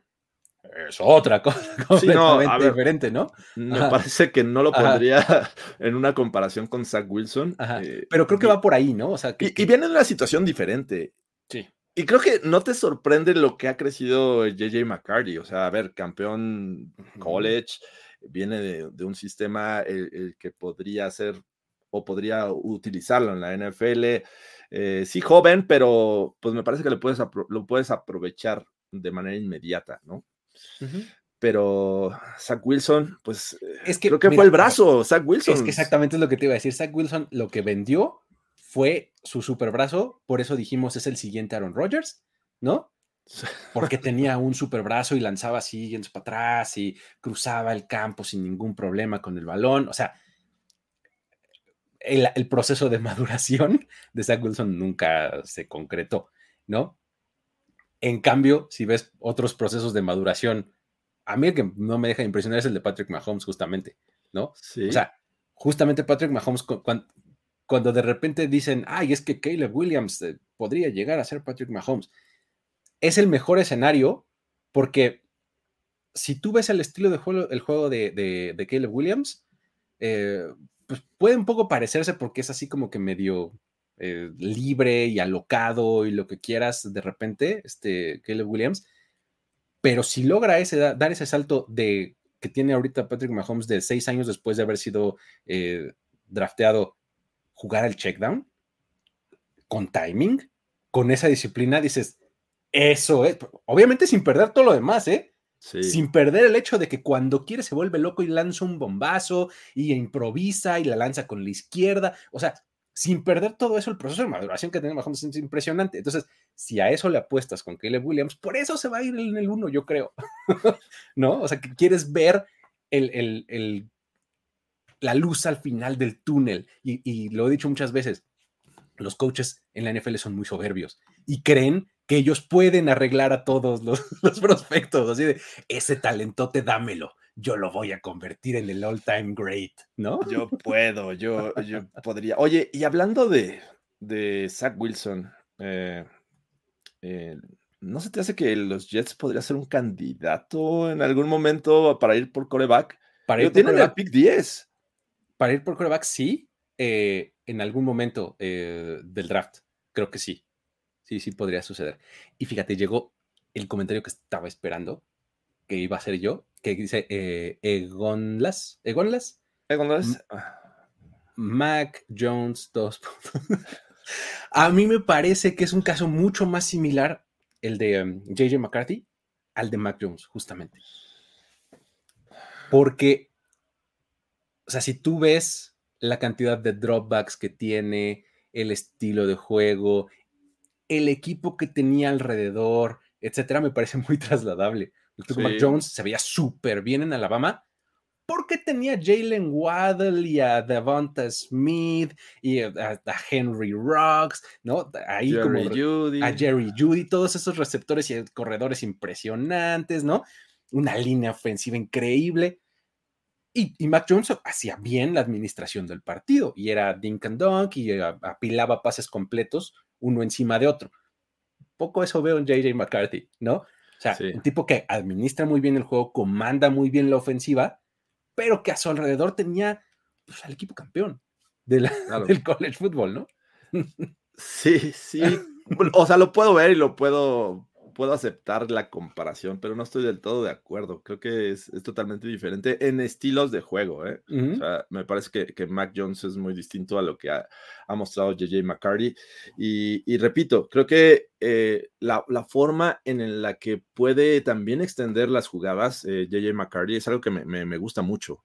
es otra cosa completamente diferente, ¿no? Me parece que no lo pondría en una comparación con Zach Wilson. Eh, pero creo que va por ahí, ¿no? O sea, y, viene de una situación diferente. Sí. Y creo que no te sorprende lo que ha crecido JJ McCarty. O sea, a ver, campeón college, viene de, un sistema el, que podría ser o podría utilizarlo en la NFL. Eh, sí, joven, pero pues me parece que lo puedes, lo puedes aprovechar de manera inmediata, ¿no? Pero Zach Wilson, pues es que, creo que fue el brazo, Zach Wilson. Es que exactamente es lo que te iba a decir. Zach Wilson lo que vendió fue su super brazo, por eso dijimos es el siguiente Aaron Rodgers, ¿no? Porque tenía un super brazo y lanzaba así para atrás y cruzaba el campo sin ningún problema con el balón. O sea, el, proceso de maduración de Zach Wilson nunca se concretó, ¿no? En cambio, si ves otros procesos de maduración, a mí el que no me deja impresionar es el de Patrick Mahomes, justamente, ¿no? Sí. O sea, justamente Patrick Mahomes, cuando, de repente dicen, ay, es que Caleb Williams eh, podría llegar a ser Patrick Mahomes es el mejor escenario porque si tú ves el estilo de juego, el juego de, de, Caleb Williams, eh, pues puede un poco parecerse porque es así como que medio eh, libre y alocado y lo que quieras de repente, este Caleb Williams, pero si logra ese, dar ese salto de que tiene ahorita Patrick Mahomes de seis años después de haber sido eh, drafteado, jugar al checkdown con timing, con esa disciplina, dices, eso es, obviamente sin perder todo lo demás, ¿eh? Sin perder el hecho de que cuando quiere se vuelve loco y lanza un bombazo y improvisa y la lanza con la izquierda. O sea, sin perder todo eso, el proceso de maduración que tenemos es impresionante. Entonces, si a eso le apuestas con Caleb Williams, por eso se va a ir en el uno, yo creo. ¿No? O sea, que quieres ver el, la luz al final del túnel. Y, y lo he dicho muchas veces, los coaches en la NFL son muy soberbios y creen que ellos pueden arreglar a todos los, prospectos, así de, ese talentote dámelo, yo lo voy a convertir en el all-time great, ¿no? Yo puedo, yo, yo podría. Oye, y hablando de, de Zach Wilson, eh, eh, ¿no se te hace que los Jets podría ser un candidato en algún momento para ir por coreback? Para ir por tienen el pick 10. Para ir por coreback, sí, eh, en algún momento del draft, creo que sí. Sí, sí podría suceder. Y fíjate, llegó el comentario que estaba esperando, que iba a ser yo, que dice eh, Egonlas. ¿Egonlas? Egonlas. Mac Jones 2. a mí me parece que es un caso mucho más similar el de JJ um, McCarthy al de Mac Jones, justamente. Porque, o sea, si tú ves la cantidad de dropbacks que tiene, el estilo de juego, el equipo que tenía alrededor, etcétera, me parece muy trasladable. Mac Jones se veía súper bien en Alabama porque tenía a Jalen Waddle y a Devonta Smith y a, Henry Rocks, ¿no? Ahí como a Jerry Judy, todos esos receptores y corredores impresionantes, ¿no? Una línea ofensiva increíble. Y, Mac Jones hacía bien la administración del partido y era dink and dunk y apilaba pases completos uno encima de otro. Poco eso veo en JJ McCarthy, ¿no? O sea, un tipo que administra muy bien el juego, comanda muy bien la ofensiva, pero que a su alrededor tenía pues, al equipo campeón del college football, ¿no? Sí, sí. o sea, lo puedo ver y lo puedo puedo aceptar la comparación, pero no estoy del todo de acuerdo. Creo que es, totalmente diferente en estilos de juego. ¿eh? o sea, me parece que, que, Mac Jones es muy distinto a lo que ha, mostrado JJ McCarty. Y, repito, creo que eh, la, forma en la que puede también extender las jugadas JJ eh, McCarty es algo que me, gusta mucho.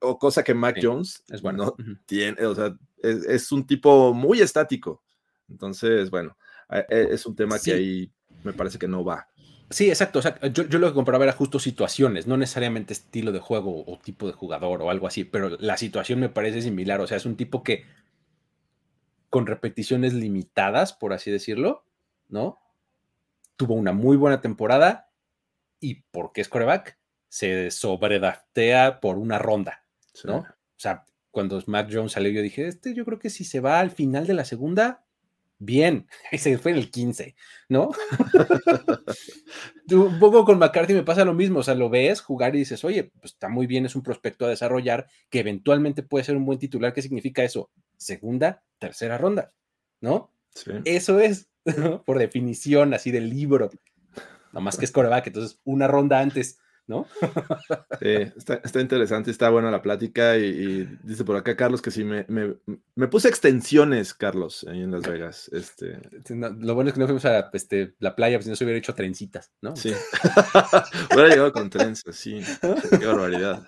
O, cosa que Mac Jones es bueno. tiene, o sea, es, un tipo muy estático. Entonces, bueno, e, es un tema que ahí me parece que no va. Sí, exacto. yo, lo que compraba era justo situaciones, no necesariamente estilo de juego o tipo de jugador o algo así, pero la situación me parece similar. O sea, es un tipo que con repeticiones limitadas, por así decirlo, ¿no? Tuvo una muy buena temporada y porque es coreback, se sobredaftea por una ronda, ¿no? O sea, cuando Mac Jones salió, yo dije, este yo creo que si se va al final de la segunda, bien, ese fue en el 15, ¿no? Un poco con McCarthy me pasa lo mismo, o sea, lo ves jugar y dices, oye, pues está muy bien, es un prospecto a desarrollar que eventualmente puede ser un buen titular. ¿Qué significa eso? Segunda, tercera ronda, ¿no? Eso es, por definición, así del libro. más que es coreback, entonces una ronda antes ¿no? Sí, está, interesante, está buena la plática y, dice por acá Carlos que sí, me, me, puse extensiones, Carlos, ahí en Las Vegas. Este... lo bueno es que no fuimos a este, la playa, pues si no se hubiera hecho trencitas, ¿no? Sí, hubiera llegado con trenzas, sí, qué barbaridad.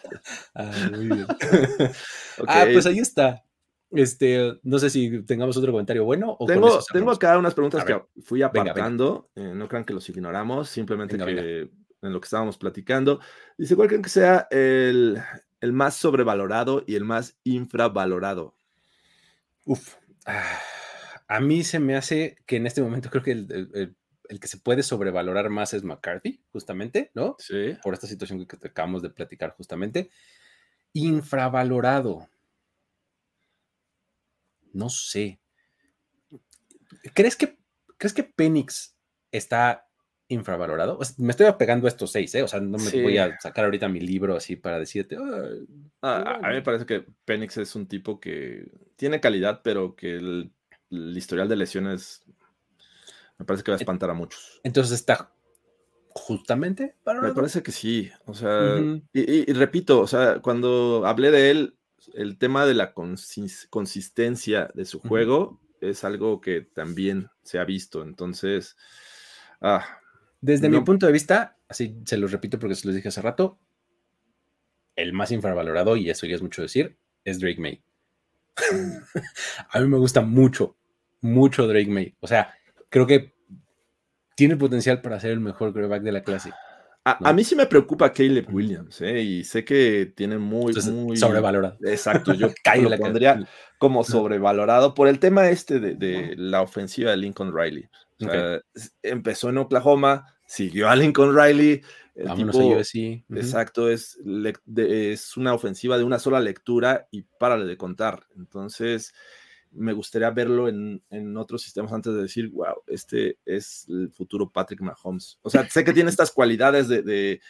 Ah, muy bien. Ah, pues ahí está. Este, no sé si tengamos otro comentario bueno. O tengo, tengo acá unas preguntas que fui apartando. Eh, no crean que los ignoramos, simplemente que en lo que estábamos platicando. Dice, ¿cuál creen que sea el, más sobrevalorado y el más infravalorado? Uf, a mí se me hace que en este momento creo que el, que se puede sobrevalorar más es McCarthy, justamente, ¿no? Sí. Por esta situación que acabamos de platicar justamente. Infravalorado. No sé. ¿Crees que, ¿crees que Penix está infravalorado. me estoy apegando a estos seis, ¿eh? O sea, no me voy a sacar ahorita mi libro así para decirte. a, mí me parece que Penix es un tipo que tiene calidad, pero que el, historial de lesiones me parece que va a espantar a muchos. Entonces está justamente Me parece que sí. O sea, y, repito, o sea, cuando hablé de él, el tema de la consistencia de su juego es algo que también se ha visto. Entonces, ah, desde mi punto de vista, así se los repito porque se los dije hace rato, el más infravalorado, y eso ya es mucho decir, es Drake May. a mí me gusta mucho, mucho Drake May. O sea, creo que tiene potencial para ser el mejor quarterback de la clase. A, mí sí me preocupa Caleb Williams, ¿eh? y sé que tiene muy, muy sobrevalorado. Exacto, yo lo pondría como sobrevalorado por el tema este de, la ofensiva de Lincoln Riley. Empezó en Oklahoma, siguió a Lincoln Riley. Exacto, es, es una ofensiva de una sola lectura y párale de contar. Entonces, me gustaría verlo en, otros sistemas antes de decir, wow, este es el futuro Patrick Mahomes. O sea, sé que tiene estas cualidades de,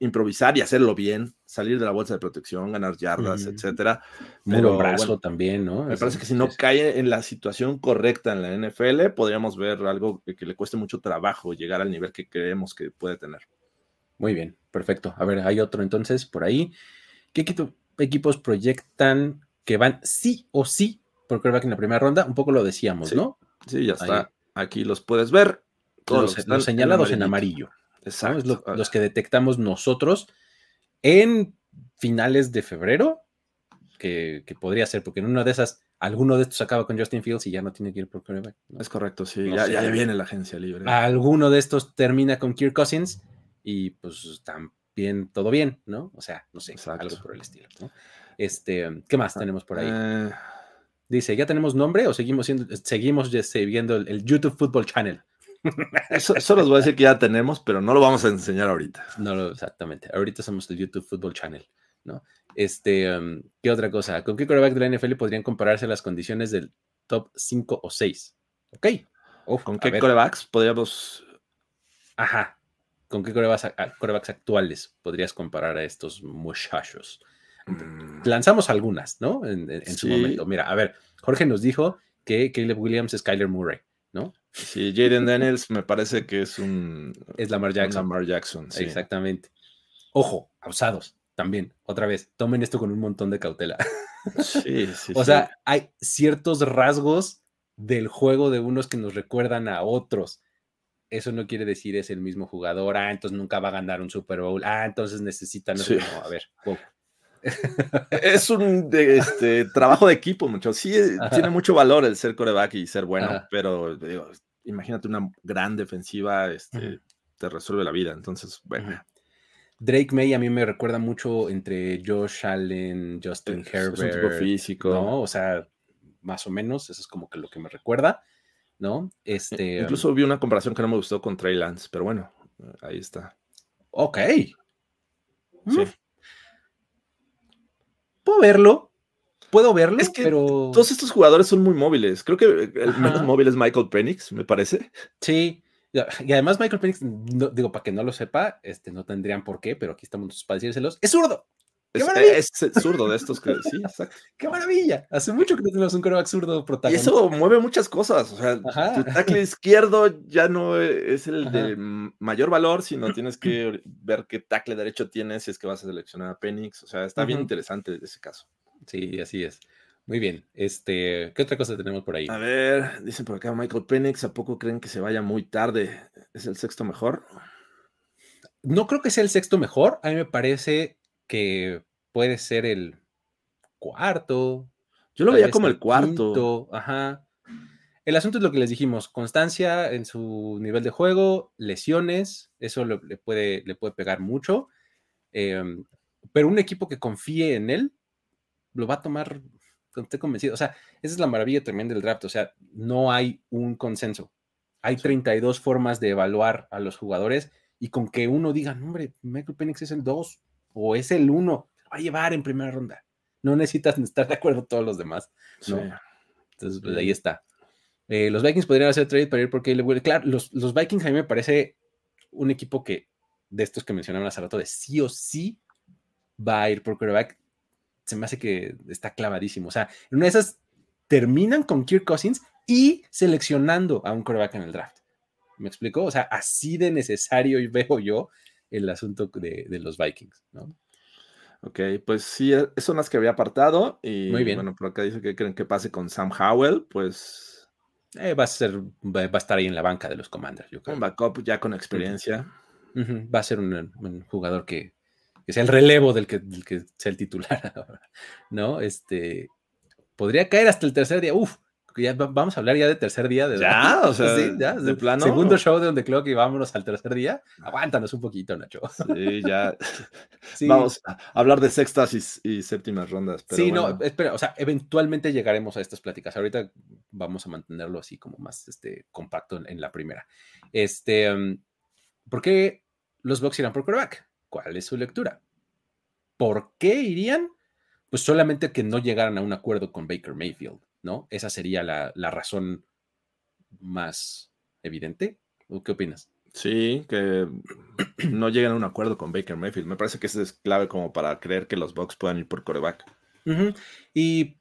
improvisar y hacerlo bien, salir de la bolsa de protección, ganar yardas, etcétera. Pero brazo también, ¿no? Me parece que si no cae en la situación correcta en la NFL, podríamos ver algo que, le cueste mucho trabajo llegar al nivel que creemos que puede tener. Muy bien, perfecto. A ver, hay otro entonces por ahí. ¿Qué equipos proyectan que van sí o sí por quarterback en la primera ronda? Un poco lo decíamos, ¿no? Sí, ya está. Aquí los puedes ver. Todos los, señalados en amarillo. Exacto. los que detectamos nosotros en finales de febrero, que, podría ser, porque en una de esas, alguno de estos acaba con Justin Fields y ya no tiene que ir por quarterback. Es correcto, sí, ya, viene la agencia libre. Alguno de estos termina con Kirk Cousins y pues también todo bien, ¿no? O sea, no sé, algo por el estilo, Este, ¿qué más tenemos por ahí? Eh. Dice, ¿ya tenemos nombre o seguimos siendo, seguimos viendo el YouTube Football Channel? Eso, eso les voy a decir que ya tenemos, pero no lo vamos a enseñar ahorita. No, exactamente. Ahorita somos el YouTube Football Channel, ¿no? Este, um, ¿qué otra cosa? ¿Con qué quarterback de la NFL podrían compararse las condiciones del top 5 o 6? Ok. ¿Con qué quarterbacks podríamos...? Ajá. ¿Con qué quarterbacks, actuales podrías comparar a estos muchachos? Mm. Lanzamos algunas, ¿no? En, su momento. Mira, a ver, Jorge nos dijo que Caleb Williams es Kyler Murray, ¿no? Sí, Jaden Daniels me parece que es un. Es Lamar Jackson. Lamar Jackson, sí. Exactamente. Ojo, abusados también. Otra vez, tomen esto con un montón de cautela. Sí, sí. o sea, hay ciertos rasgos del juego de unos que nos recuerdan a otros. Eso no quiere decir es el mismo jugador. Ah, entonces nunca va a ganar un Super Bowl. Ah, entonces necesitan. No, a ver, es un este, trabajo de equipo, mucho. Sí, tiene mucho valor el ser coreback y ser bueno, pero imagínate una gran defensiva, este, te resuelve la vida. Entonces, bueno. Drake May a mí me recuerda mucho entre Josh Allen, Justin Herbert. físico. ¿no? O sea, más o menos, eso es como que lo que me recuerda, ¿no? Este. Incluso vi una comparación que no me gustó con Trey Lance, pero bueno, ahí está. Ok. Sí puedo verlo, puedo verlo, es que pero... todos estos jugadores son muy móviles. Creo que el menos móvil es Michael Penix, me parece. Sí, y además Michael Penix, digo, para que no lo sepa, este, no tendrían por qué, pero aquí estamos para decírselos, es zurdo. ¡Qué maravilla! Es, zurdo de estos que sí, exacto. ¡Qué maravilla! Hace mucho que no tenemos un coreback zurdo protagonista. Y eso mueve muchas cosas. O sea, tu tackle izquierdo ya no es el de mayor valor, sino tienes que ver qué tackle derecho tienes si es que vas a seleccionar a Penix. O sea, está bien interesante ese caso. Sí, así es. Muy bien. Este, ¿qué otra cosa tenemos por ahí? A ver, dicen por acá Michael Penix, ¿a poco creen que se vaya muy tarde? ¿Es el sexto mejor? No creo que sea el sexto mejor. A mí me parece que puede ser el cuarto. Yo lo veía como el cuarto. ajá. El asunto es lo que les dijimos, constancia en su nivel de juego, lesiones, eso le, puede, le puede pegar mucho, em, pero un equipo que confíe en él lo va a tomar, estoy convencido, o sea, esa es la maravilla también del draft, o sea, no hay un consenso, hay 32 formas de evaluar a los jugadores y con que uno diga, hombre, Michael Penix es el 2, o es el uno, va a llevar en primera ronda. No necesitas estar de acuerdo todos los demás. Entonces, pues ahí está. Eh, los Vikings podrían hacer trade para ir porque Claro, los, los, Vikings a mí me parece un equipo que, de estos que mencionaban hace rato, de sí o sí va a ir por quarterback. Se me hace que está clavadísimo. O sea, en una de esas terminan con Kirk Cousins y seleccionando a un quarterback en el draft. ¿Me explico? O sea, así de necesario veo yo el asunto de, los Vikings, ¿no? Ok, pues sí, e, son las que había apartado. Y Muy bien. bueno, por acá dice que creen que pase con Sam Howell, pues. Eh, va a ser, va, a estar ahí en la banca de los Commanders, yo creo. Un backup ya con experiencia. Va a ser un, jugador que, que, sea el relevo del que, del que sea el titular ahora, ¿no? Este podría caer hasta el tercer día. Uf, ya vamos a hablar ya de tercer día. De ya, o sea, sí, ya, de plano. Segundo show de donde creo que vámonos al tercer día. Aguántanos un poquito, Nacho. Sí, ya. Vamos a hablar de sextas y, séptimas rondas. sí, no, espera, o sea, eventualmente llegaremos a estas pláticas. Ahorita vamos a mantenerlo así como más este, compacto en, la primera. Este, um, ¿por qué los Bucks irán por quarterback? ¿Cuál es su lectura? ¿Por qué irían? Pues solamente que no llegaran a un acuerdo con Baker Mayfield ¿no? Esa sería la, razón más evidente. ¿O qué opinas? Sí, que no lleguen a un acuerdo con Baker Mayfield. Me parece que eso es clave como para creer que los Bucks puedan ir por coreback. Y,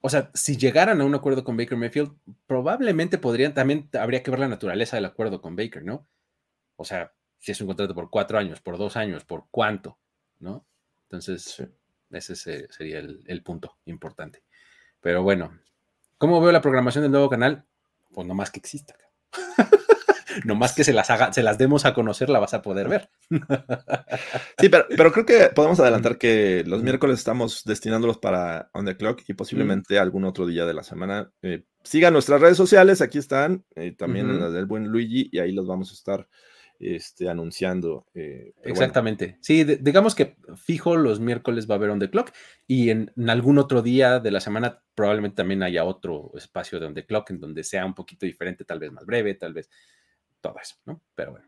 o sea, si llegaran a un acuerdo con Baker Mayfield, probablemente podrían, también habría que ver la naturaleza del acuerdo con Baker, ¿no? O sea, si es un contrato por cuatro años, por dos años, por cuánto, ¿no? Entonces, ese sería el punto importante. Pero bueno, ¿cómo veo la programación del nuevo canal? Pues no más que exista. no más que se las haga, se las demos a conocer, la vas a poder ver. sí, pero, pero, creo que podemos adelantar que los miércoles estamos destinándolos para On the Clock y posiblemente algún otro día de la semana. Eh, sigan nuestras redes sociales, aquí están, eh, también en la del buen Luigi, y ahí los vamos a estar este, anunciando. Eh, Exactamente. Sí, digamos que fijo los miércoles va a haber on the clock y en, algún otro día de la semana probablemente también haya otro espacio de on the clock en donde sea un poquito diferente, tal vez más breve, tal vez todo eso, ¿no? Pero bueno.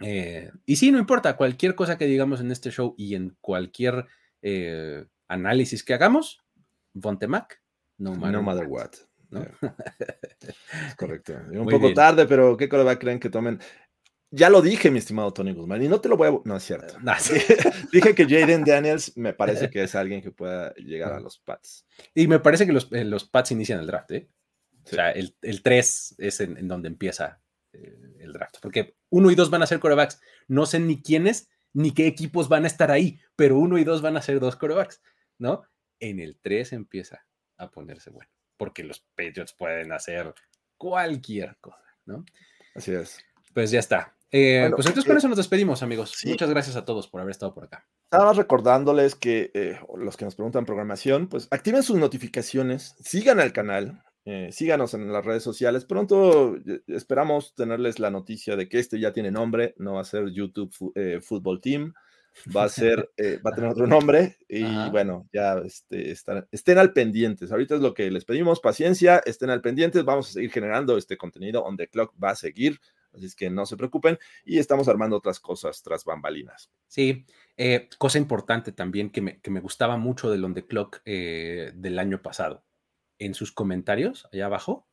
Eh, y sí, no importa, cualquier cosa que digamos en este show y en cualquier eh, análisis que hagamos, Mac, no matter, what. ¿no? Correcto. Un poco tarde, pero ¿qué va creen que tomen? Ya lo dije, mi estimado Tony Guzmán, y no te lo voy a... No es cierto. dije que Jaden Daniels me parece que es alguien que pueda llegar a los Pats. Y me parece que los, eh, los Pats inician el draft, ¿eh? O sea, el, el 3 es en, donde empieza eh, el draft, porque uno y dos van a ser corebacks. No sé ni quiénes ni qué equipos van a estar ahí, pero uno y dos van a ser dos corebacks, ¿no? En el 3 empieza a ponerse bueno, porque los Patriots pueden hacer cualquier cosa, ¿no? Así es. Pues ya está. Eh, pues entonces con eso nos despedimos, amigos. Muchas gracias a todos por haber estado por acá. Nada más recordándoles que eh, los que nos preguntan programación, pues activen sus notificaciones, sigan al canal, eh, síganos en las redes sociales. Pronto esperamos tenerles la noticia de que este ya tiene nombre, no va a ser YouTube Football Team, va a ser, va a tener otro nombre y bueno, ya este, estén al pendientes. Ahorita es lo que les pedimos, paciencia, estén al pendientes, vamos a seguir generando este contenido, on the clock va a seguir Así es que no se preocupen y estamos armando otras cosas tras bambalinas. Sí, eh, cosa importante también que me, gustaba mucho del On The Clock eh, del año pasado. En sus comentarios, allá abajo,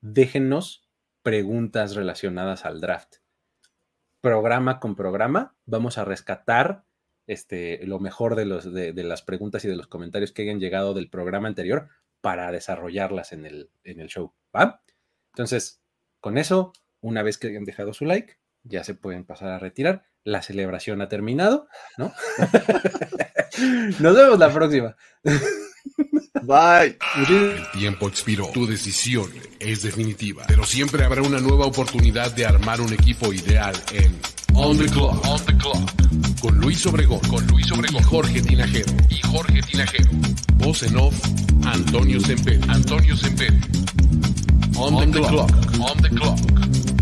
déjennos preguntas relacionadas al draft. Programa con programa, vamos a rescatar este, lo mejor de, los, de, las preguntas y de los comentarios que hayan llegado del programa anterior para desarrollarlas en el, en el show. ¿Va? Entonces, con eso, una vez que hayan dejado su like, ya se pueden pasar a retirar. La celebración ha terminado, ¿no? Nos vemos la próxima. Bye. El tiempo expiró. Tu decisión es definitiva. Pero siempre habrá una nueva oportunidad de armar un equipo ideal en On the Clock. On the Clock. Con Luis Obregón. Con Luis Obregón. Y Jorge Tinajero. Y Jorge Tinajero. Voz en off. Antonio Semper. Antonio Semper. On, the, clock. On the Clock.